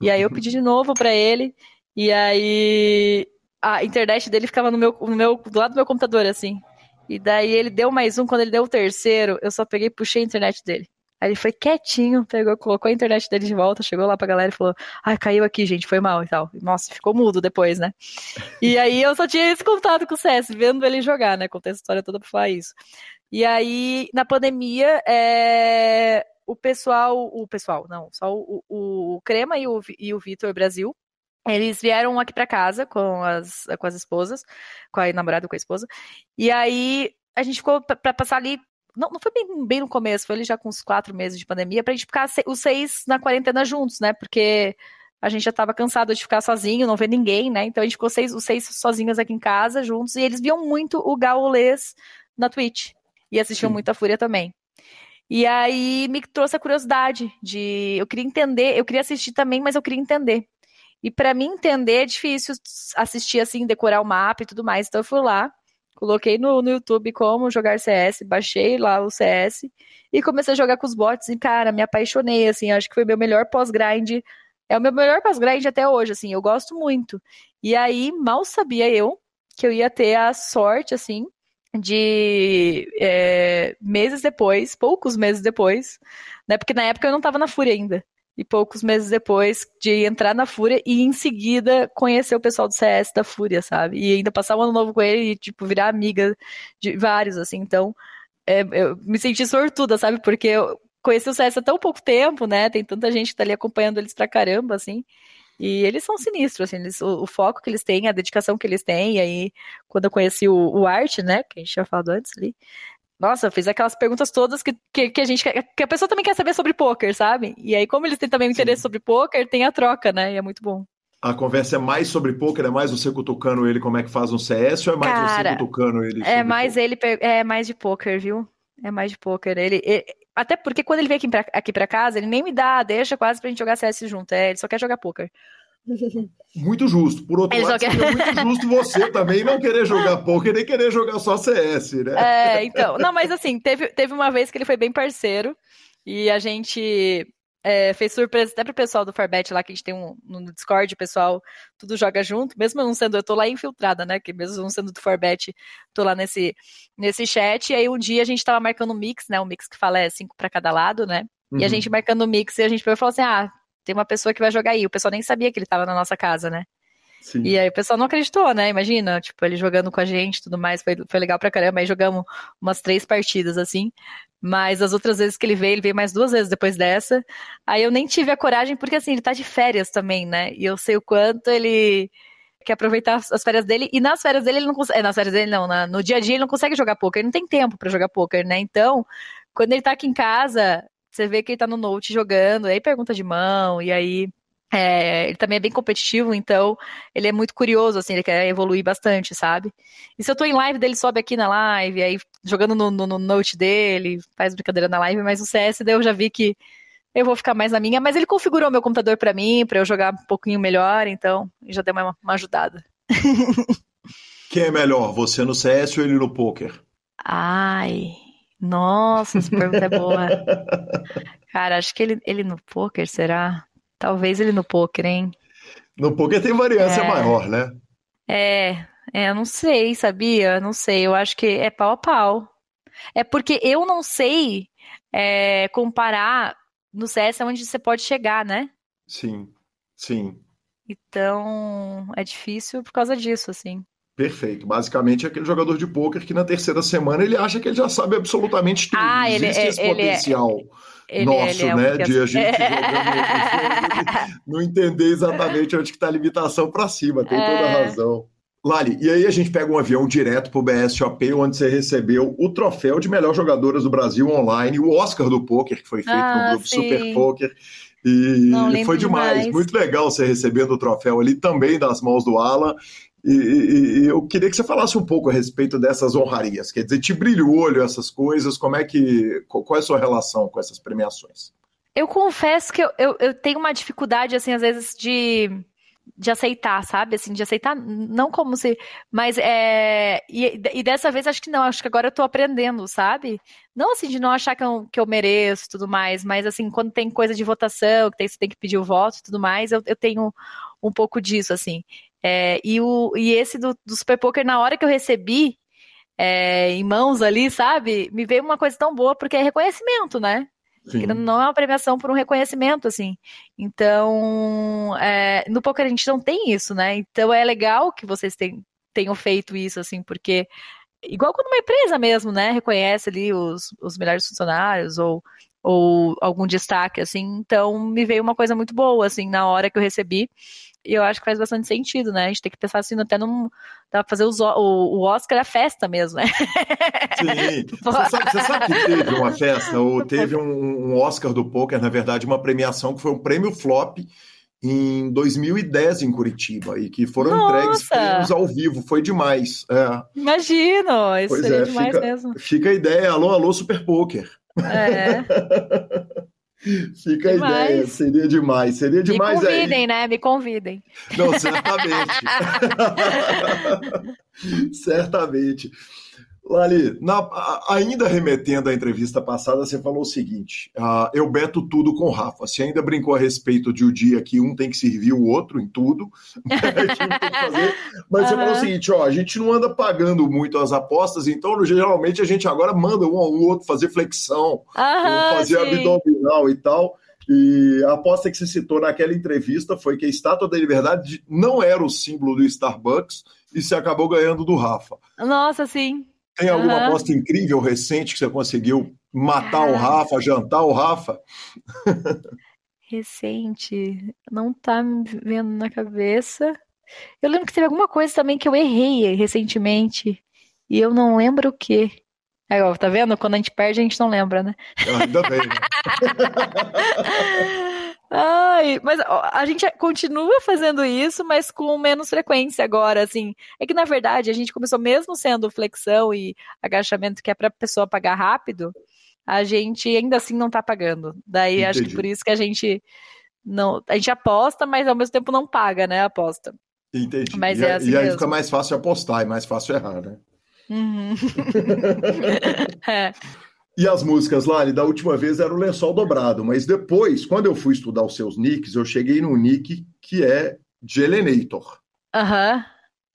E aí eu pedi de *laughs* novo para ele, e aí a internet dele ficava no meu, no meu, do lado do meu computador, assim. E daí ele deu mais um, quando ele deu o terceiro, eu só peguei e puxei a internet dele. Aí ele foi quietinho, pegou, colocou a internet dele de volta, chegou lá pra galera e falou: Ai, caiu aqui, gente, foi mal e tal. Nossa, ficou mudo depois, né? E aí eu só tinha esse contato com o CS, vendo ele jogar, né? Contei essa história toda pra falar isso. E aí, na pandemia, é... o pessoal, o pessoal, não, só o, o, o Crema e o, e o Vitor Brasil, eles vieram aqui para casa com as, com as esposas, com a namorada com a esposa, e aí a gente ficou para passar ali não, não foi bem, bem no começo, foi ele já com uns quatro meses de pandemia, pra gente ficar os seis na quarentena juntos, né? Porque a gente já tava cansado de ficar sozinho, não ver ninguém, né? Então a gente ficou seis, os seis sozinhos aqui em casa, juntos, e eles viam muito o Gaulês na Twitch. E assistiam Sim. muito a Fúria também. E aí me trouxe a curiosidade de. Eu queria entender, eu queria assistir também, mas eu queria entender. E para mim entender é difícil assistir assim, decorar o mapa e tudo mais. Então eu fui lá, Coloquei no, no YouTube como jogar CS, baixei lá o CS e comecei a jogar com os bots e, cara, me apaixonei, assim, acho que foi meu melhor pós-grind. É o meu melhor pós-grind até hoje, assim, eu gosto muito. E aí, mal sabia eu que eu ia ter a sorte, assim, de é, meses depois, poucos meses depois, né? Porque na época eu não tava na Fúria ainda e poucos meses depois de entrar na Fúria e em seguida conhecer o pessoal do CS da Fúria, sabe? E ainda passar um ano novo com ele e, tipo, virar amiga de vários, assim. Então, é, eu me senti sortuda, sabe? Porque eu conheci o CS há tão pouco tempo, né? Tem tanta gente que tá ali acompanhando eles pra caramba, assim. E eles são sinistros, assim, eles, o, o, foco que eles têm, a dedicação que eles têm. E aí, quando eu conheci o, o Art, né, que a gente tinha falado antes ali, nossa, eu fiz aquelas perguntas todas que, que, que, a gente que a pessoa também quer saber sobre poker, sabe? E aí, como eles têm também um interesse sobre poker, tem a troca, né? E é muito bom. A conversa é mais sobre poker, é mais você cutucando ele como é que faz um CS ou é mais Cara, você cutucando ele? É mais poker? ele é mais de poker, viu? É mais de poker. Ele, ele até porque quando ele vem aqui pra, aqui pra casa, ele nem me dá, deixa quase pra gente jogar CS junto. É, ele só quer jogar poker. Muito justo. Por outro Ele lado, muito justo você também não querer jogar poker nem querer jogar só CS, né? É, então. Não, mas assim, teve, teve uma vez que ele foi bem parceiro e a gente é, fez surpresa até pro pessoal do Farbet lá, que a gente tem um no Discord, o pessoal tudo joga junto, mesmo eu não sendo, eu tô lá infiltrada, né? Que mesmo não sendo do Farbet, tô lá nesse, nesse chat. E aí um dia a gente tava marcando um mix, né? Um mix que fala é cinco para cada lado, né? Uhum. E a uhum. gente marcando o mix e a gente falou assim: ah, tem uma pessoa que vai jogar aí. O pessoal nem sabia que ele estava na nossa casa, né? Sim. E aí o pessoal não acreditou, né? Imagina, tipo, ele jogando com a gente tudo mais, foi, foi legal pra caramba. Aí jogamos umas três partidas, assim. Mas as outras vezes que ele veio, ele veio mais duas vezes depois dessa. Aí eu nem tive a coragem, porque assim, ele tá de férias também, né? E eu sei o quanto ele quer aproveitar as férias dele, e nas férias dele ele não consegue. É, nas férias dele não, na, no dia a dia ele não consegue jogar poker, ele não tem tempo para jogar poker, né? Então, quando ele tá aqui em casa, você vê que ele tá no note jogando, aí pergunta de mão, e aí é, ele também é bem competitivo, então ele é muito curioso, assim, ele quer evoluir bastante, sabe? E se eu tô em live dele, sobe aqui na live, aí jogando no, no, no note dele, faz brincadeira na live, mas o CS daí eu já vi que eu vou ficar mais na minha, mas ele configurou meu computador para mim, para eu jogar um pouquinho melhor, então já deu uma, uma ajudada. *laughs* Quem é melhor, você no CS ou ele no poker? Ai, nossa, essa pergunta é boa. *laughs* Cara, acho que ele, ele no poker, será? Talvez ele no poker, hein? No poker tem variância é, maior, né? É, é, eu não sei, sabia? Não sei, eu acho que é pau a pau. É porque eu não sei é, comparar no CS onde você pode chegar, né? Sim, sim. Então, é difícil por causa disso, assim. Perfeito. Basicamente é aquele jogador de pôquer que na terceira semana ele acha que ele já sabe absolutamente tudo. Ah, ele, Existe é, esse ele potencial é, nosso, ele é né? De a gente jogando *laughs* não entender exatamente onde está a limitação para cima. Tem toda a É. razão. Lali, e aí a gente pega um avião direto para o BSOP, onde você recebeu o troféu de melhor jogadoras do Brasil online, o Oscar do poker, que foi feito Ah, no grupo sim. Super Poker. E foi demais, demais. muito legal você recebendo o troféu ali também das mãos do Alan. E, e- e eu queria que você falasse um pouco a respeito dessas honrarias. Quer dizer, te brilha o olho essas coisas? Como é que. Qual é a sua relação com essas premiações? Eu confesso que eu, eu, eu tenho uma dificuldade, assim, às vezes, de, de aceitar, sabe? Assim, de aceitar, não como se. Mas é. E, e dessa vez acho que não, acho que agora eu tô aprendendo, sabe? Não assim, de não achar que eu, que eu mereço tudo mais, mas assim, quando tem coisa de votação, que tem, você tem que pedir o voto e tudo mais, eu, eu tenho um pouco disso, assim. É, e, o, e esse do, do Super Poker, na hora que eu recebi é, em mãos ali, sabe? Me veio uma coisa tão boa, porque é reconhecimento, né? Não é uma premiação por um reconhecimento, assim. Então, é, no poker a gente não tem isso, né? Então é legal que vocês ten- tenham feito isso, assim, porque igual quando uma empresa mesmo, né, reconhece ali os, os melhores funcionários ou, ou algum destaque, assim. Então me veio uma coisa muito boa, assim, na hora que eu recebi. E eu acho que faz bastante sentido, né? A gente tem que pensar assim, até num. Dá pra fazer os o, o Oscar a festa mesmo, né? Sim. *laughs* Você sabe, você sabe que teve uma festa, ou teve um, um Oscar do poker, na verdade, uma premiação que foi um prêmio flop em 2010 em Curitiba, e que foram Nossa! entregues prêmios ao vivo. Foi demais. É. Imagino! Isso Pois seria é, demais fica- mesmo. Fica a ideia. Alô, alô, Super Poker. É. *laughs* Fica a Demais. ideia. Seria demais. Seria Me demais aí. convidem, né? Me convidem. Não, certamente. *laughs* *laughs* certamente. Lali, na- ainda remetendo à entrevista passada, você falou o seguinte: ah, eu beto tudo com o Rafa. Você ainda brincou a respeito de o dia que um tem que servir o outro em tudo, *laughs* um mas você Aham. falou o seguinte: ó, a gente não anda pagando muito as apostas, então geralmente a gente agora manda um ao outro fazer flexão, ou fazer sim. abdominal e tal. E a aposta que você citou naquela entrevista foi que a estátua da liberdade não era o símbolo do Starbucks e você acabou ganhando do Rafa. Nossa, sim. Tem alguma Aham. aposta incrível recente que você conseguiu matar o Rafa, jantar o Rafa? Recente. Não tá me vendo na cabeça. Eu lembro que teve alguma coisa também que eu errei recentemente. E eu não lembro o quê. Aí, ó, tá vendo? Quando a gente perde, a gente não lembra, né? Ainda bem. né? *laughs* Ai, mas a gente continua fazendo isso, mas com menos frequência agora, assim. É que na verdade a gente começou mesmo sendo flexão e agachamento que é para pessoa pagar rápido, a gente ainda assim não tá pagando. Daí acho que Entendi. por isso que a gente não, a gente aposta, mas ao mesmo tempo não paga, né, a aposta. Entendi. Mas e, é assim e aí fica mais fácil apostar e mais fácil errar, né? Uhum. *laughs* *laughs* É. E as músicas, Lali, da última vez era o lençol dobrado, mas depois, quando eu fui estudar os seus nicks, eu cheguei num nick que é Jelenator. Aham.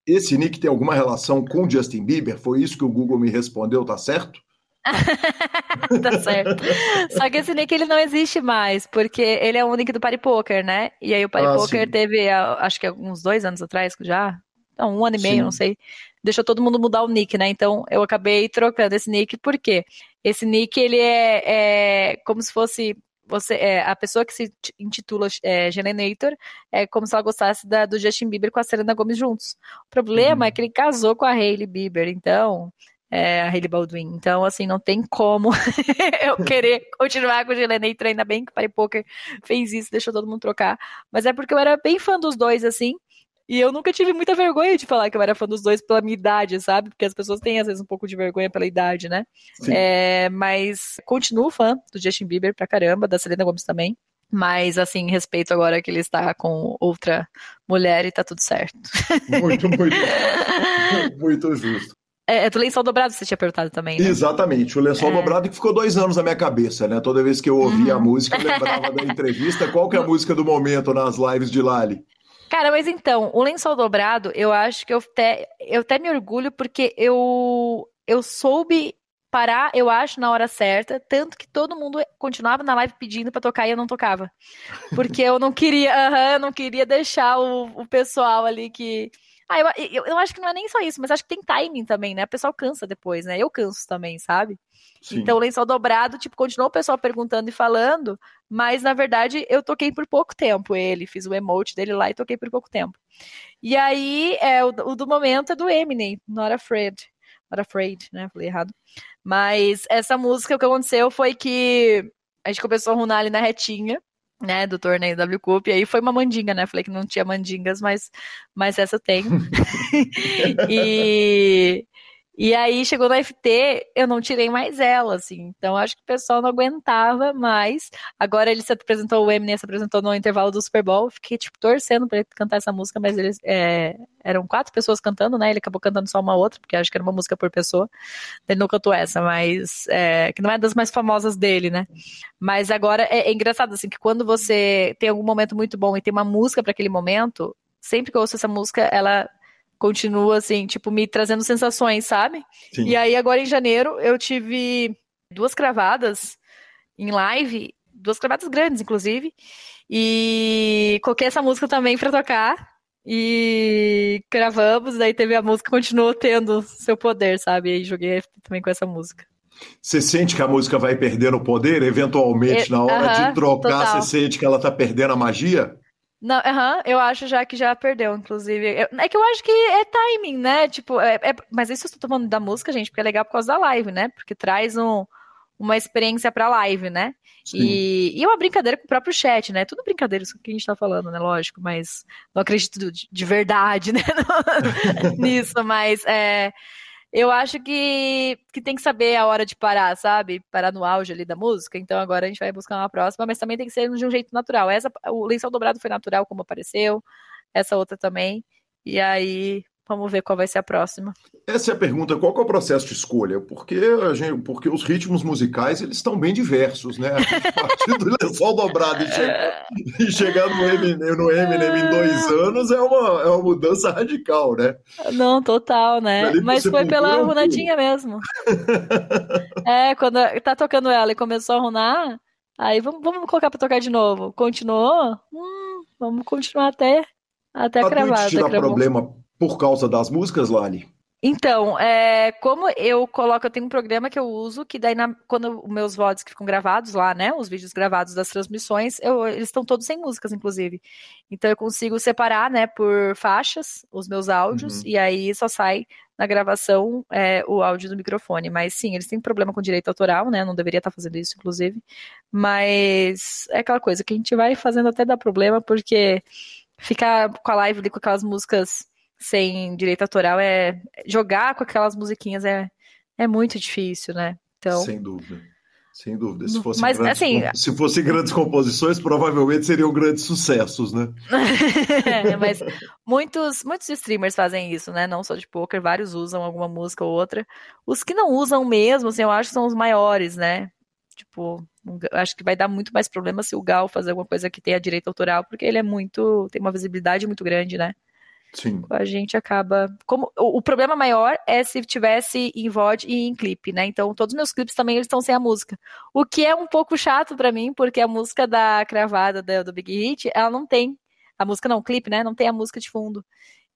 Esse nick tem alguma relação com Justin Bieber? Foi isso que o Google me respondeu, tá certo? *laughs* Tá certo. Só que esse nick ele não existe mais, porque ele é o nick do Party Poker, né? E aí o Party Ah, Poker sim. teve, ah, acho que uns dois anos atrás já, não, um ano e meio, Sim. não sei. Deixou todo mundo mudar o nick, né? Então eu acabei trocando esse nick, por quê? Esse nick ele é, é como se fosse você, é, a pessoa que se intitula é, é como se ela gostasse da, do Justin Bieber com a Selena Gomez juntos. O problema uhum. é que ele casou com a Hailey Bieber, então é, a Hailey Baldwin. Então, assim, não tem como *laughs* eu querer *laughs* continuar com o Genenator, ainda bem que o Party Poker fez isso, deixou todo mundo trocar. Mas é porque eu era bem fã dos dois, assim, e eu nunca tive muita vergonha de falar que eu era fã dos dois pela minha idade, sabe? Porque as pessoas têm, às vezes, um pouco de vergonha pela idade, né? É, mas continuo fã do Justin Bieber pra caramba, da Selena Gomez também. Mas, assim, respeito agora que ele está com outra mulher e tá tudo certo. Muito, muito. *laughs* muito justo. É, é, do lençol dobrado você tinha perguntado também, né? Exatamente, o lençol é. dobrado que ficou dois anos na minha cabeça, né? Toda vez que eu ouvia uhum. a música, eu lembrava da entrevista. Qual que é a *laughs* música do momento nas lives de Lali? Cara, mas então, o lençol dobrado, eu acho que eu até, eu até me orgulho porque eu, eu soube parar, eu acho, na hora certa, tanto que todo mundo continuava na live pedindo para tocar e eu não tocava. Porque eu não queria, *laughs* não queria deixar o, o pessoal ali que. Ah, eu, eu, eu, acho que não é nem só isso, mas acho que tem timing também, né? O pessoal cansa depois, né? Eu canso também, sabe? Sim. Então, o lençol dobrado, tipo, continuou o pessoal perguntando e falando, mas na verdade eu toquei por pouco tempo ele, fiz o emote dele lá e toquei por pouco tempo. E aí, é, o, o do momento é do Eminem, Not Afraid. Not Afraid, né? Falei errado. Mas essa música, o que aconteceu foi que a gente começou a runar ali na retinha, né, do torneio W Cup, e aí foi uma mandinga, né, falei que não tinha mandingas, mas, mas essa eu tenho. *laughs* *laughs* e, e aí chegou no FT, eu não tirei mais ela, assim. Então acho que o pessoal não aguentava mais. Agora ele se apresentou, o Eminem se apresentou no intervalo do Super Bowl. Fiquei, tipo, torcendo pra ele cantar essa música, mas eles é, eram quatro pessoas cantando, né? Ele acabou cantando só uma outra, porque acho que era uma música por pessoa. Ele não cantou essa, mas é, que não é das mais famosas dele, né? Mas agora é, é engraçado, assim, que quando você tem algum momento muito bom e tem uma música para aquele momento, sempre que eu ouço essa música, ela continua, assim, tipo, me trazendo sensações, sabe? Sim. E aí, agora em janeiro, eu tive duas cravadas em live, duas cravadas grandes, inclusive, e coloquei essa música também para tocar. E gravamos, daí teve a música, continuou tendo seu poder, sabe? E aí joguei também com essa música. Você sente que a música vai perdendo o poder, eventualmente, é, na hora uh -huh, de trocar, total. você sente que ela tá perdendo a magia? Não, uhum, eu acho já que já perdeu, inclusive. é que eu acho que é timing, né? Tipo, é, é, mas isso eu estou falando da música, gente, porque é legal por causa da live, né? Porque traz um, uma experiência pra live, né? E, e é uma brincadeira com o próprio chat, né? Tudo brincadeira isso que a gente tá falando, né? Lógico, mas não acredito de, de verdade, *laughs* né? *laughs* nisso, mas é eu acho que, que tem que saber a hora de parar, sabe? Parar no auge ali da música. Então agora a gente vai buscar uma próxima, mas também tem que ser de um jeito natural. Essa, o lençol dobrado foi natural, como apareceu. Essa outra também. E aí Vamos ver qual vai ser a próxima. Essa é a pergunta, qual é o processo de escolha? Porque, gente, porque os ritmos musicais eles estão bem diversos, né? *laughs* A partir do lençol dobrado e chegar, e chegar no, Eminem, no Eminem em dois anos é uma, é uma mudança radical, né? Não, total, né? Mas foi pela runadinha mesmo. *laughs* é, quando tá tocando ela e começou a runar, aí vamos, vamos colocar para tocar de novo. Continuou? Hum, vamos continuar até, até a, a cravada. Twitch dá problema por causa das músicas, Lali? Então, é, como eu coloco, eu tenho um programa que eu uso, que daí, na, quando os meus VODs que ficam gravados lá, né, os vídeos gravados das transmissões, eu, eles estão todos sem músicas, inclusive. Então, eu consigo separar, né, por faixas, os meus áudios, uhum. e aí só sai na gravação é, o áudio do microfone. Mas sim, eles têm problema com direito autoral, né, não deveria estar fazendo isso, inclusive. Mas é aquela coisa que a gente vai fazendo até dar problema, porque ficar com a live ali com aquelas músicas sem direito autoral é jogar com aquelas musiquinhas é, é muito difícil, né? Então, sem dúvida. Sem dúvida. Se fossem, Mas, grandes, assim, se fossem grandes composições, provavelmente seriam grandes sucessos, né? *laughs* é, mas muitos, muitos streamers fazem isso, né? Não só de poker, vários usam alguma música ou outra. Os que não usam mesmo, assim, eu acho que são os maiores, né? Tipo, acho que vai dar muito mais problema se o Gal fazer alguma coisa que tenha direito autoral, porque ele é muito. tem uma visibilidade muito grande, né? Sim. A gente acaba. Como, o, o, problema maior é se tivesse em VOD e em clipe, né? Então, todos os meus clipes também eles estão sem a música. O que é um pouco chato para mim, porque a música da cravada do, do Big Hit, ela não tem. A música não, o clipe, né? Não tem a música de fundo.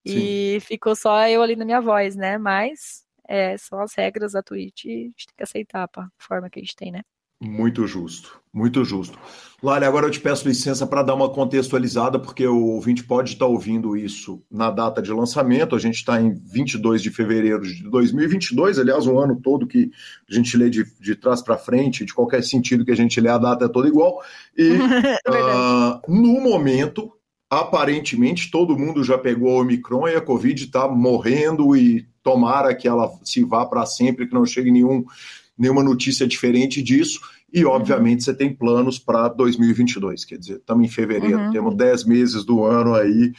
Sim. E ficou só eu ali na minha voz, né? Mas é, são as regras da Twitch e a gente tem que aceitar a forma que a gente tem, né? Muito justo, muito justo. Lari, agora eu te peço licença para dar uma contextualizada, porque o ouvinte pode estar ouvindo isso na data de lançamento. A gente está em 22 de fevereiro de 2022, aliás, um ano todo que a gente lê de, de trás para frente, de qualquer sentido que a gente lê, a data é toda igual. E *laughs* uh, no momento, aparentemente, todo mundo já pegou a Omicron e a Covid está morrendo e tomara que ela se vá para sempre, que não chegue nenhum, nenhuma notícia diferente disso. E, uhum. obviamente, você tem planos para 2022. Quer dizer, estamos em fevereiro, uhum. temos 10 meses do ano aí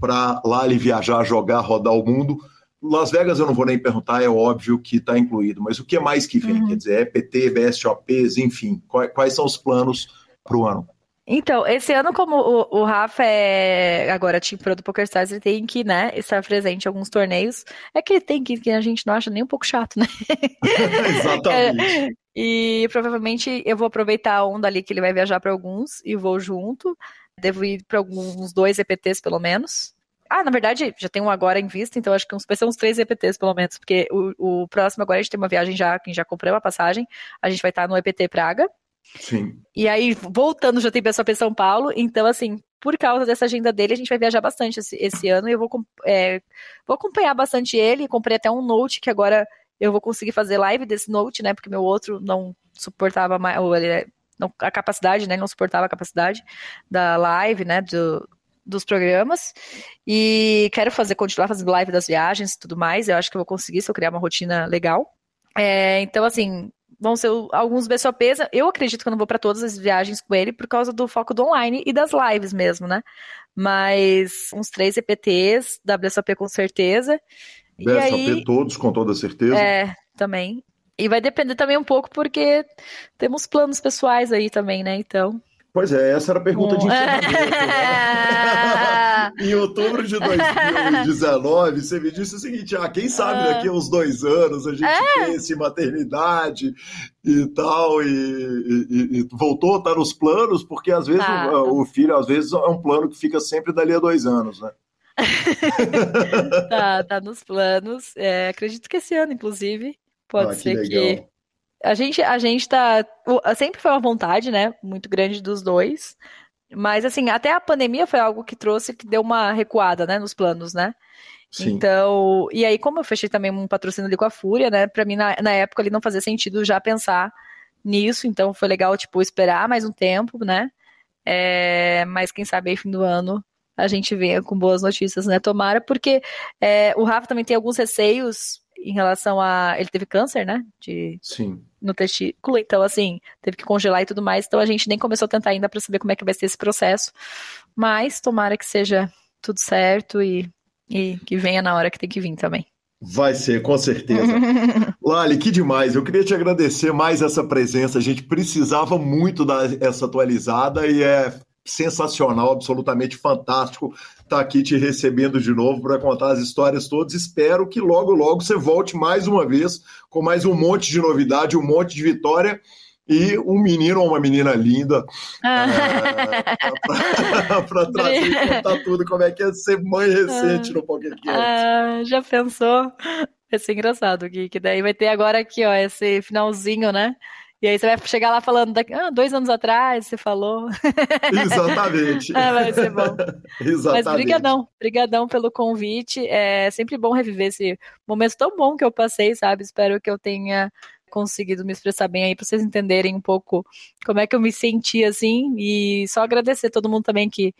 para lá ele viajar, jogar, rodar o mundo. Las Vegas eu não vou nem perguntar, é óbvio que está incluído, mas o que mais que vem? Uhum. Quer dizer, EPT, BSOPs, enfim, quais, quais são os planos para o ano? Então, esse ano, como o, o Rafa é agora team pro do PokerStars, ele tem que, né, estar presente em alguns torneios. É que ele tem que, que a gente não acha nem um pouco chato, né? *laughs* *laughs* Exatamente. E provavelmente eu vou aproveitar a onda ali que ele vai viajar para alguns e vou junto. Devo ir para alguns dois EPTs pelo menos. Ah, na verdade, já tem um agora em vista, então acho que vai ser uns três EPTs pelo menos, porque o, o próximo agora a gente tem uma viagem já, quem já comprou a passagem, a gente vai estar no EPT Praga. Sim. E aí, voltando, já tem pessoa para São Paulo. Então, assim, por causa dessa agenda dele, a gente vai viajar bastante esse, esse ano. E eu vou, é, vou acompanhar bastante ele. Comprei até um note que agora eu vou conseguir fazer live desse note, né? Porque meu outro não suportava mais. Ou ele, não, a capacidade, né? Não suportava a capacidade da live, né? Do, dos programas. E quero fazer, continuar fazendo live das viagens e tudo mais. Eu acho que eu vou conseguir se eu criar uma rotina legal. É, então, assim, vão ser alguns BSOPs. Eu acredito que eu não vou para todas as viagens com ele por causa do foco do online e das lives mesmo, né? Mas uns três EPTs, WSOP com certeza. BSOP aí, todos, com toda certeza. É, também. E vai depender também um pouco porque temos planos pessoais aí também, né? Então. Pois é, essa era a pergunta de encerramento. Né? *laughs* em outubro de 2019, você me disse o seguinte: ah, quem sabe ah. daqui a uns dois anos a gente é. pense em maternidade e tal, e, e, e voltou, tá nos planos, porque às vezes tá. o, o, filho, às vezes, é um plano que fica sempre dali a dois anos, né? *laughs* tá, tá nos planos. É, acredito que esse ano, inclusive. Pode ah, ser que, que a gente, a gente tá. Sempre foi uma vontade, né? Muito grande dos dois. Mas, assim, até a pandemia foi algo que trouxe, que deu uma recuada, né? Nos planos, né? Sim. Então, e aí, como eu fechei também um patrocínio ali com a Fúria, né? Pra mim, na, na época, ali não fazia sentido já pensar nisso. Então, foi legal, tipo, esperar mais um tempo, né? É, mas quem sabe aí, fim do ano, a gente venha com boas notícias, né? Tomara, porque é, o Rafa também tem alguns receios em relação a. Ele teve câncer, né? De, Sim. No testículo, então, assim, teve que congelar e tudo mais. Então, a gente nem começou a tentar ainda para saber como é que vai ser esse processo. Mas, tomara que seja tudo certo e, e que venha na hora que tem que vir também. Vai ser, com certeza. *laughs* Lali, que demais. Eu queria te agradecer mais essa presença. A gente precisava muito dar essa atualizada e é sensacional, absolutamente fantástico estar tá aqui te recebendo de novo para contar as histórias todas. Espero que logo, logo você volte mais uma vez com mais um monte de novidade, um monte de vitória e um menino ou uma menina linda ah. é, para *laughs* *laughs* trazer contar tudo como é que é ser mãe recente ah. no PokerCast. Ah, já pensou? Vai ser engraçado, Gui, que daí vai ter agora aqui, ó, esse finalzinho, né? E aí você vai chegar lá falando, daqui, ah, dois anos atrás você falou. *laughs* Exatamente. ah, vai ser bom. *laughs* Exatamente. Mas brigadão, brigadão pelo convite. É sempre bom reviver esse momento tão bom que eu passei, sabe? Espero que eu tenha conseguido me expressar bem aí para vocês entenderem um pouco como é que eu me senti assim e só agradecer todo mundo também que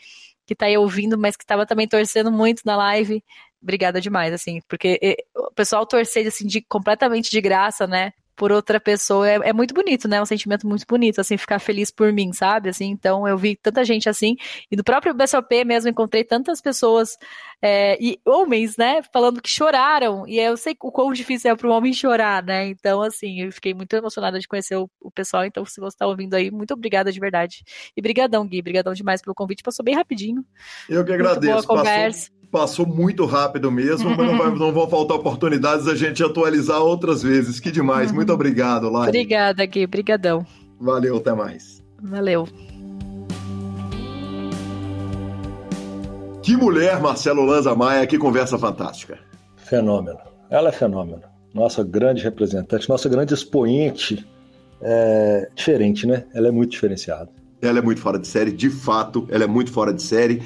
que tá aí ouvindo, mas que estava também torcendo muito na live. Obrigada demais, assim, porque o pessoal torcer assim de completamente de graça, né? Por outra pessoa é, é, muito bonito, né? É um sentimento muito bonito, assim, ficar feliz por mim, sabe? Assim, então eu vi tanta gente assim, e no próprio BSOP mesmo encontrei tantas pessoas, é, e homens, né, falando que choraram, e eu sei o quão difícil é para um homem chorar, né? Então, assim, eu fiquei muito emocionada de conhecer o, o pessoal, então se você está ouvindo aí, muito obrigada de verdade. E brigadão, Gui, brigadão demais pelo convite, passou bem rapidinho. Eu que agradeço. Muito boa conversa. Passou passou muito rápido mesmo, mas não, vai, *laughs* não, vão faltar oportunidades a gente atualizar outras vezes. Que demais. Muito uhum. obrigado, Lari. Obrigada, Gui. Obrigadão. Valeu, até mais. Valeu. Que mulher, Marcelo Lanza Maia, que conversa fantástica. Fenômeno. Ela é fenômeno. Nossa grande representante, nossa grande expoente é diferente, né? Ela é muito diferenciada. Ela é muito fora de série, de fato, ela é muito fora de série.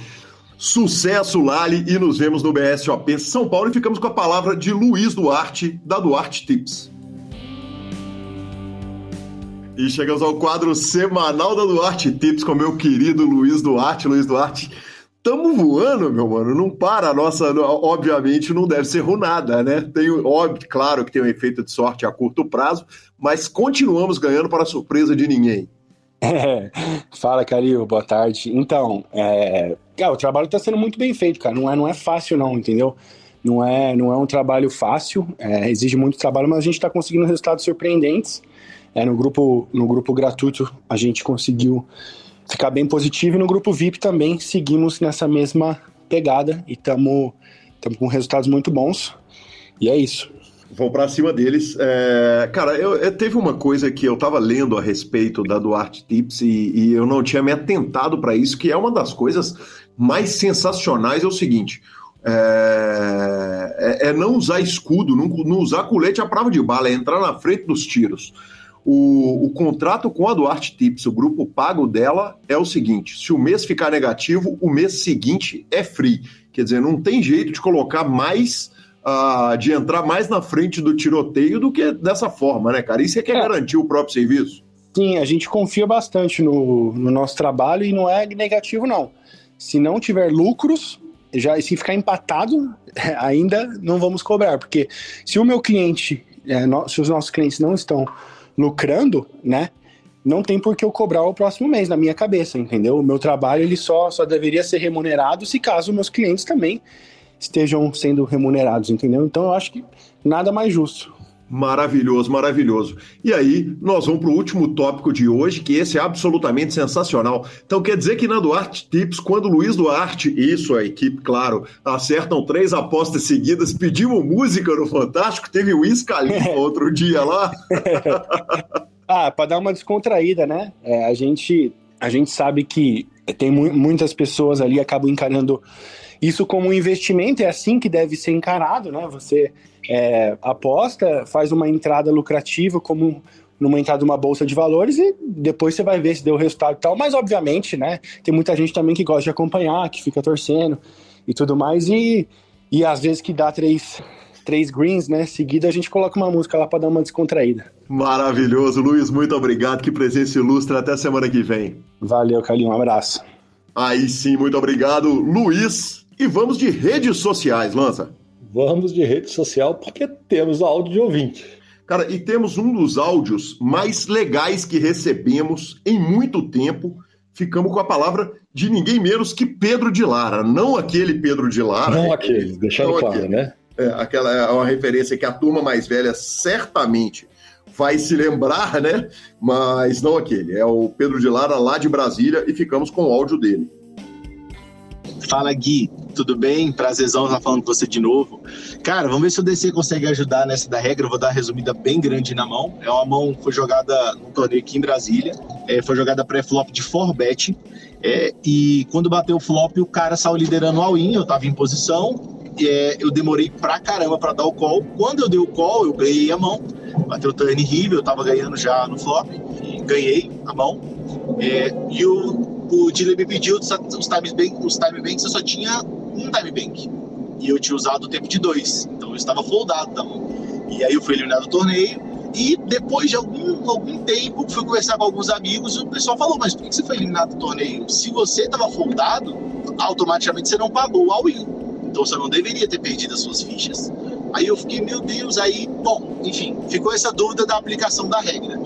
Sucesso, Lali, e nos vemos no BSOP São Paulo e ficamos com a palavra de Luiz Duarte, da Duarte Tips. E chegamos ao quadro semanal da Duarte Tips com meu querido Luiz Duarte. Luiz Duarte, tamo voando, meu mano. Não para. A nossa, obviamente, não deve ser runada, né? Tem, óbvio, claro que tem um efeito de sorte a curto prazo, mas continuamos ganhando para surpresa de ninguém. É, *laughs* fala, Calil, boa tarde. Então, é, cara, o trabalho está sendo muito bem feito, cara. Não é, não é fácil, não, entendeu? Não é, não é um trabalho fácil, é, exige muito trabalho, mas a gente está conseguindo resultados surpreendentes. É, no, grupo, no grupo gratuito a gente conseguiu ficar bem positivo e no grupo VIP também seguimos nessa mesma pegada e estamos com resultados muito bons. E é isso. Vou para cima deles. É, cara, eu, eu, teve uma coisa que eu estava lendo a respeito da Duarte Tips e, e eu não tinha me atentado para isso, que é uma das coisas mais sensacionais. É o seguinte: é, é, é não usar escudo, não, não usar colete à prova de bala, é entrar na frente dos tiros. O, o, contrato com a Duarte Tips, o grupo pago dela, é o seguinte: se o mês ficar negativo, o mês seguinte é free. Quer dizer, não tem jeito de colocar mais. Uh, de entrar mais na frente do tiroteio do que dessa forma, né, cara? Isso é que é, é. garantir o próprio serviço. Sim, a gente confia bastante no, no nosso trabalho e não é negativo, não. Se não tiver lucros, já se ficar empatado, *laughs* ainda não vamos cobrar, porque se o meu cliente, é, no, se os nossos clientes não estão lucrando, né? Não tem por que eu cobrar o próximo mês na minha cabeça, entendeu? O meu trabalho ele só, só deveria ser remunerado se caso meus clientes também estejam sendo remunerados, entendeu? Então eu acho que nada mais justo. Maravilhoso, maravilhoso. E aí, nós vamos para o último tópico de hoje, que esse é absolutamente sensacional. Então, quer dizer que na Duarte Tips, quando o Luiz Duarte, isso a equipe, claro, acertam três apostas seguidas, pedimos música no Fantástico, teve o Iscalifa *laughs* outro dia lá. *laughs* ah, para dar uma descontraída, né? É, a, gente, a gente sabe que tem mu muitas pessoas ali acabam encarando isso como um investimento, é assim que deve ser encarado, né? Você é, aposta, faz uma entrada lucrativa como numa entrada de uma bolsa de valores e depois você vai ver se deu resultado e tal. Mas, obviamente, né, tem muita gente também que gosta de acompanhar, que fica torcendo e tudo mais. E, e às vezes que dá três, três greens, né, seguida, a gente coloca uma música lá para dar uma descontraída. Maravilhoso, Luiz, muito obrigado. Que presença ilustre. Até semana que vem. Valeu, Carlinhos. Um abraço. Aí sim, muito obrigado, Luiz. E vamos de redes sociais, Lança. Vamos de rede social porque temos áudio de ouvinte. Cara, e temos um dos áudios mais legais que recebemos em muito tempo. Ficamos com a palavra de ninguém menos que Pedro de Lara. Não aquele Pedro de Lara. Não é, aquele, deixando claro, aquele. né? É, aquela é uma referência que a turma mais velha certamente vai se lembrar, né? Mas não aquele. É o Pedro de Lara lá de Brasília e ficamos com o áudio dele. Fala Gui, tudo bem? Prazerzão estar falando com você de novo. Cara, vamos ver se o DC consegue ajudar nessa da regra. Eu vou dar uma resumida bem grande na mão. É uma mão foi jogada no torneio aqui em Brasília. É, foi jogada pré-flop de 4-bet. É, e quando bateu o flop, o cara saiu liderando all-in. Eu tava em posição. É, eu demorei pra caramba para dar o call. Quando eu dei o call, eu ganhei a mão. Bateu o turn river, eu tava ganhando já no flop. ganhei a mão. É, e o o dealer me pediu os time, bank, os time banks, eu só tinha um time bank. E eu tinha usado o tempo de dois. Então eu estava foldado da mão. E aí eu fui eliminado do torneio. E depois de algum, algum tempo, fui conversar com alguns amigos e o pessoal falou: Mas por que você foi eliminado do torneio? Se você estava foldado, automaticamente você não pagou o all-in. Então você não deveria ter perdido as suas fichas. Aí eu fiquei, meu Deus, aí, bom, enfim, ficou essa dúvida da aplicação da regra.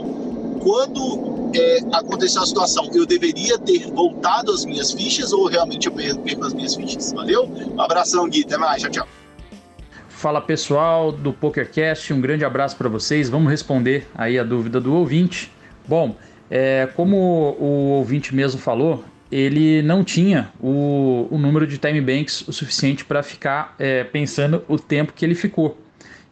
Quando é, aconteceu a situação, eu deveria ter voltado as minhas fichas ou realmente eu perco, as minhas fichas? Valeu? Um abração, Gui. Até mais. Tchau, tchau. Fala pessoal do PokerCast, um grande abraço para vocês. Vamos responder aí a dúvida do ouvinte. Bom, é, como o ouvinte mesmo falou, ele não tinha o, o número de time banks o suficiente para ficar é, pensando o tempo que ele ficou.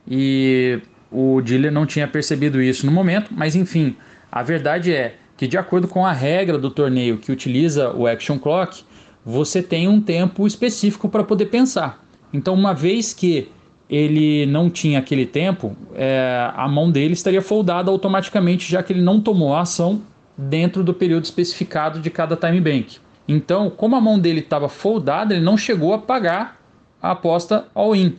E o dealer não tinha percebido isso no momento, mas enfim, a verdade é que, de acordo com a regra do torneio que utiliza o Action Clock, você tem um tempo específico para poder pensar. Então, uma vez que ele não tinha aquele tempo, é, a mão dele estaria foldada automaticamente, já que ele não tomou a ação dentro do período especificado de cada time bank. Então, como a mão dele estava foldada, ele não chegou a pagar a aposta all-in.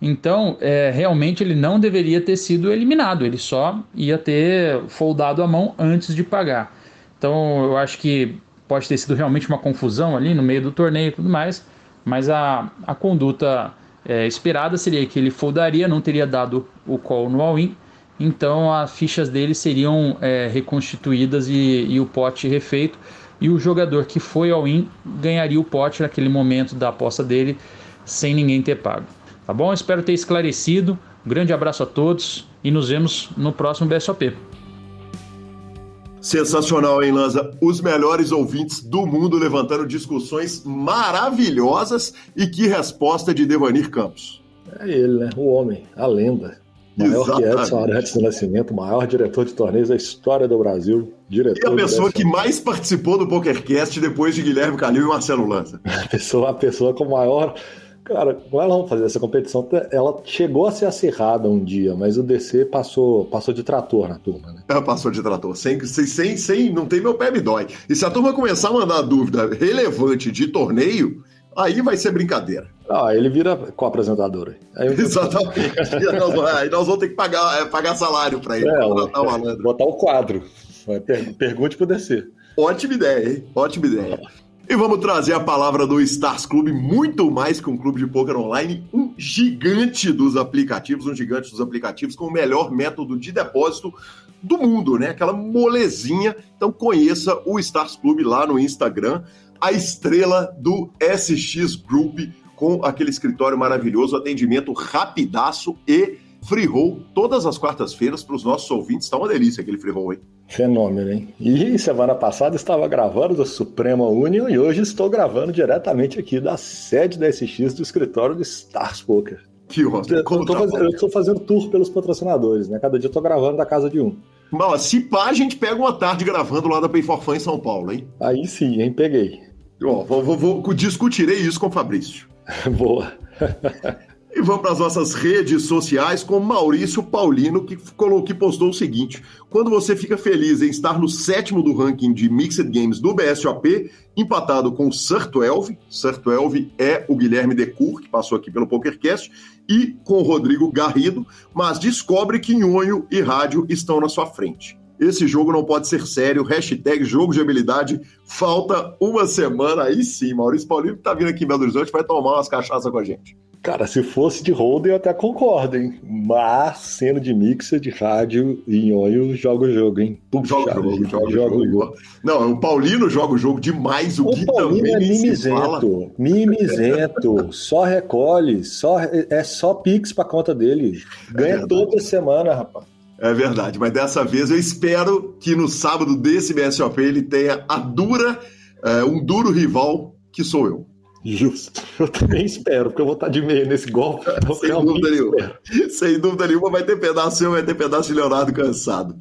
Então, é, realmente ele não deveria ter sido eliminado, ele só ia ter foldado a mão antes de pagar. Então, eu acho que pode ter sido realmente uma confusão ali no meio do torneio e tudo mais, mas a, a conduta é, esperada seria que ele foldaria, não teria dado o call no all-in, então as fichas dele seriam é, reconstituídas e, e, o pote refeito, e o jogador que foi all-in ganharia o pote naquele momento da aposta dele, sem ninguém ter pago. Tá bom? Espero ter esclarecido. Um grande abraço a todos e nos vemos no próximo BSOP. Sensacional, hein, Lanza? Os melhores ouvintes do mundo levantando discussões maravilhosas e que resposta de Devanir Campos. É ele, né? O homem, a lenda. Maior Exatamente. que Edson Arantes do Nascimento, maior diretor de torneios da história do Brasil. Diretor e a pessoa que mais participou do PokerCast depois de Guilherme Calil e Marcelo Lanza. *laughs* A pessoa, a pessoa com maior Cara, com ela vamos fazer essa competição. Ela chegou a ser acirrada um dia, mas o DC passou, passou de trator na turma, né? Ela passou de trator. Sem, sem, sem, não tem meu pé me dói. E se a turma começar a mandar dúvida relevante de torneio, aí vai ser brincadeira. Ah, ele vira co-apresentador. *laughs* Exatamente. aí nós vamos ter que pagar, é, pagar salário para ele. É, botar o quadro. Pergunte pro DC. Ótima ideia, hein? Ótima ideia. E vamos trazer a palavra do Stars Club, muito mais que um clube de poker online, um gigante dos aplicativos, um gigante dos aplicativos com o melhor método de depósito do mundo, né? Aquela molezinha. Então conheça o Stars Club lá no Instagram, a estrela do SX Group com aquele escritório maravilhoso, atendimento rapidaço e free roll todas as quartas-feiras para os nossos ouvintes. Tá uma delícia aquele free roll, hein? Fenômeno, hein? E semana passada estava gravando do Suprema Union e hoje estou gravando diretamente aqui da sede da SX do escritório do Stars Poker. Que ótimo. Eu, tá estou fazendo tour pelos patrocinadores, né? Cada dia eu estou gravando da casa de um. Mas se pá, a gente pega uma tarde gravando lá da Pay for Fun em São Paulo, hein? Aí sim, hein? Peguei. Ó, vou, vou, vou discutirei isso com o Fabrício. *laughs* Boa. E vamos para as nossas redes sociais com Maurício Paulino, que, colocou, que postou o seguinte: quando você fica feliz em estar no sétimo do ranking de Mixed Games do BSOP, empatado com o Sir 12, Sir 12 é o Guilherme Decour, que passou aqui pelo PokerCast, e com o Rodrigo Garrido, mas descobre que Nhonho e Rádio estão na sua frente. Esse jogo não pode ser sério. Hashtag jogo de habilidade. Falta uma semana. Aí sim, Maurício Paulino que tá vindo aqui em Belo Horizonte vai tomar umas cachaças com a gente. Cara, se fosse de Holden eu até concordo, hein? Mas sendo de mixer, de rádio e nhonho, joga o jogo, hein? Puxa, joga o jogo, joga, joga o jogo. Não, o Paulino joga o jogo demais, o, o Gui Paulino também é mimizento, mimizento, *laughs* só recolhe, só, é só pix pra conta dele. Ganha é toda semana, rapaz. É verdade, mas dessa vez eu espero que no sábado desse BSOP ele tenha a dura, é, um duro rival que sou eu. Justo. *laughs* Eu também espero, porque eu vou estar de meio nesse golpe. *laughs* Sem dúvida nenhuma. Sem dúvida nenhuma, vai ter pedaço seu, vai ter pedaço de Leonardo cansado.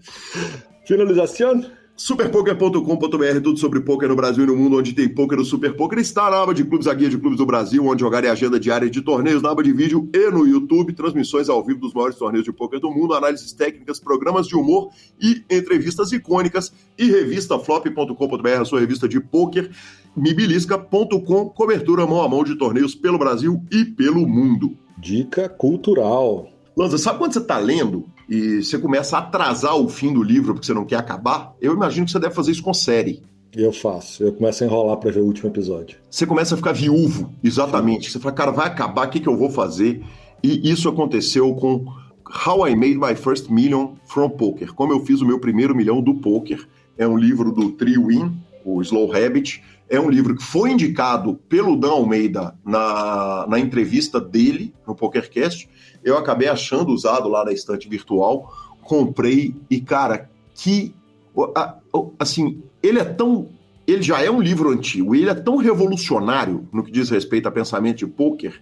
Finalização? Superpoker.com.br, tudo sobre poker no Brasil e no mundo, onde tem poker, o Super Poker está na aba de clubes, a guia de clubes do Brasil, onde jogar é agenda diária de torneios, na aba de vídeo e no YouTube, transmissões ao vivo dos maiores torneios de poker do mundo, análises técnicas, programas de humor e entrevistas icônicas, e revista flop.com.br, a sua revista de poker, mibilisca.com, cobertura mão a mão de torneios pelo Brasil e pelo mundo. Dica cultural. Lanza, sabe quando você está lendo e você começa a atrasar o fim do livro porque você não quer acabar, eu imagino que você deve fazer isso com série. Eu faço, eu começo a enrolar para ver o último episódio. Você começa a ficar viúvo, exatamente. Você fala, cara, vai acabar, o que, que eu vou fazer? E isso aconteceu com How I Made My First Million from Poker. Como eu fiz o meu primeiro milhão do poker. É um livro do Trio Win, o Slow Habit. É um livro que foi indicado pelo Dan Almeida na, na entrevista dele no PokerCast eu acabei achando usado lá na estante virtual, comprei e, cara, que. Assim, ele é tão. Ele já é um livro antigo, ele é tão revolucionário no que diz respeito a pensamento de poker,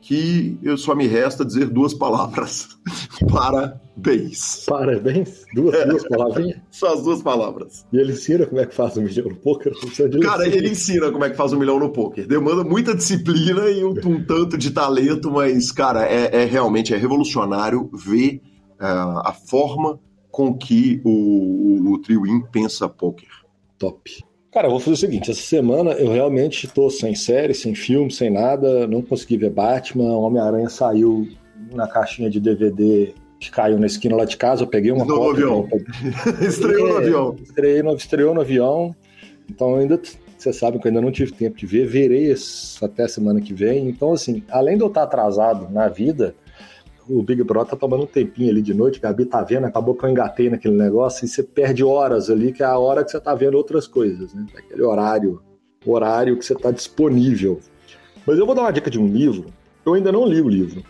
que eu só me resta dizer duas palavras. *laughs* Parabéns. Parabéns? Duas, é. duas palavrinhas? Só as duas palavras. E ele ensina como é que faz um milhão no poker? Cara, ele ensina como é que faz um milhão no poker. Demanda muita disciplina e um, um tanto de talento, mas, cara, é, é realmente é revolucionário ver uh, a forma com que o, o, o Trio In pensa poker. Top. Cara, eu vou fazer o seguinte: essa semana eu realmente estou sem série, sem filme, sem nada, não consegui ver Batman. Homem-Aranha saiu na caixinha de DVD que caiu na esquina lá de casa. Eu peguei uma no avião. *laughs* estreou no avião. Estreou no, estreou no avião. Então ainda. Vocês sabem que eu ainda não tive tempo de ver, verei até semana que vem. Então, assim, além de eu estar atrasado na vida, o Big Brother tá tomando um tempinho ali de noite, Gabi tá vendo, acabou que eu engatei naquele negócio e você perde horas ali, que é a hora que você tá vendo outras coisas, né? Aquele horário, horário que você tá disponível. Mas eu vou dar uma dica de um livro, eu ainda não li o livro,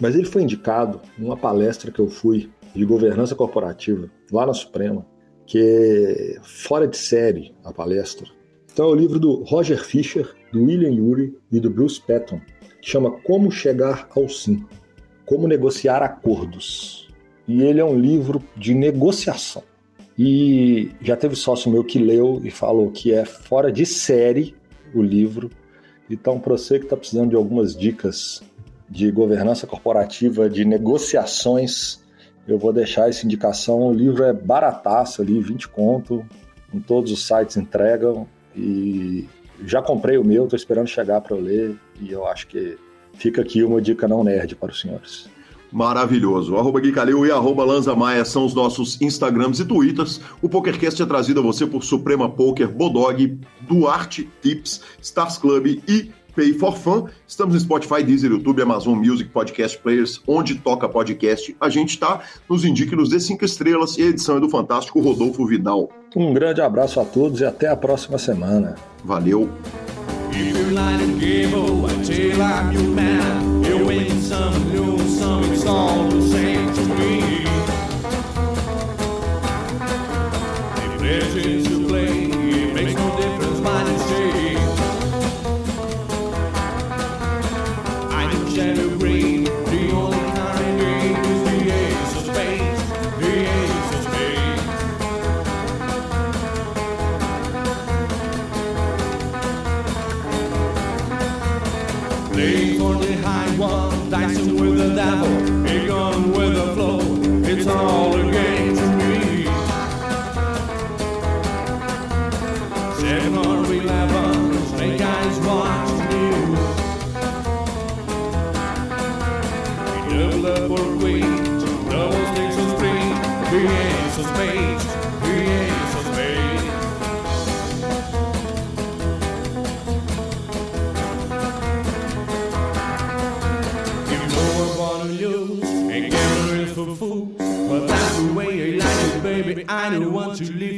mas ele foi indicado numa palestra que eu fui de governança corporativa, lá na Suprema, que é fora de série a palestra. Então é o livro do Roger Fisher, do William Ury e do Bruce Patton, que chama Como Chegar ao Sim. Como Negociar Acordos. E ele é um livro de negociação. E já teve sócio meu que leu e falou que é fora de série o livro. Então, para você que está precisando de algumas dicas de governança corporativa, de negociações, eu vou deixar essa indicação. O livro é barataço ali, 20 conto, em todos os sites entregam. E já comprei o meu, estou esperando chegar para eu ler. E eu acho que Fica aqui uma dica não nerd para os senhores. Maravilhoso. Arroba Gui Calil e arroba Lanza Maia são os nossos Instagrams e Twitters. O PokerCast é trazido a você por Suprema Poker, Bodog, Duarte Tips, Stars Club e Pay for Fun. Estamos no Spotify, Deezer, YouTube, Amazon Music, Podcast Players, onde toca podcast. A gente está. Nos indique, nos dê cinco estrelas e a edição é do fantástico Rodolfo Vidal. Um grande abraço a todos e até a próxima semana. Valeu. If you're lying and give away till I'm your man, you win some, lose some, it's all the same to me. If legends to play, kind who want to live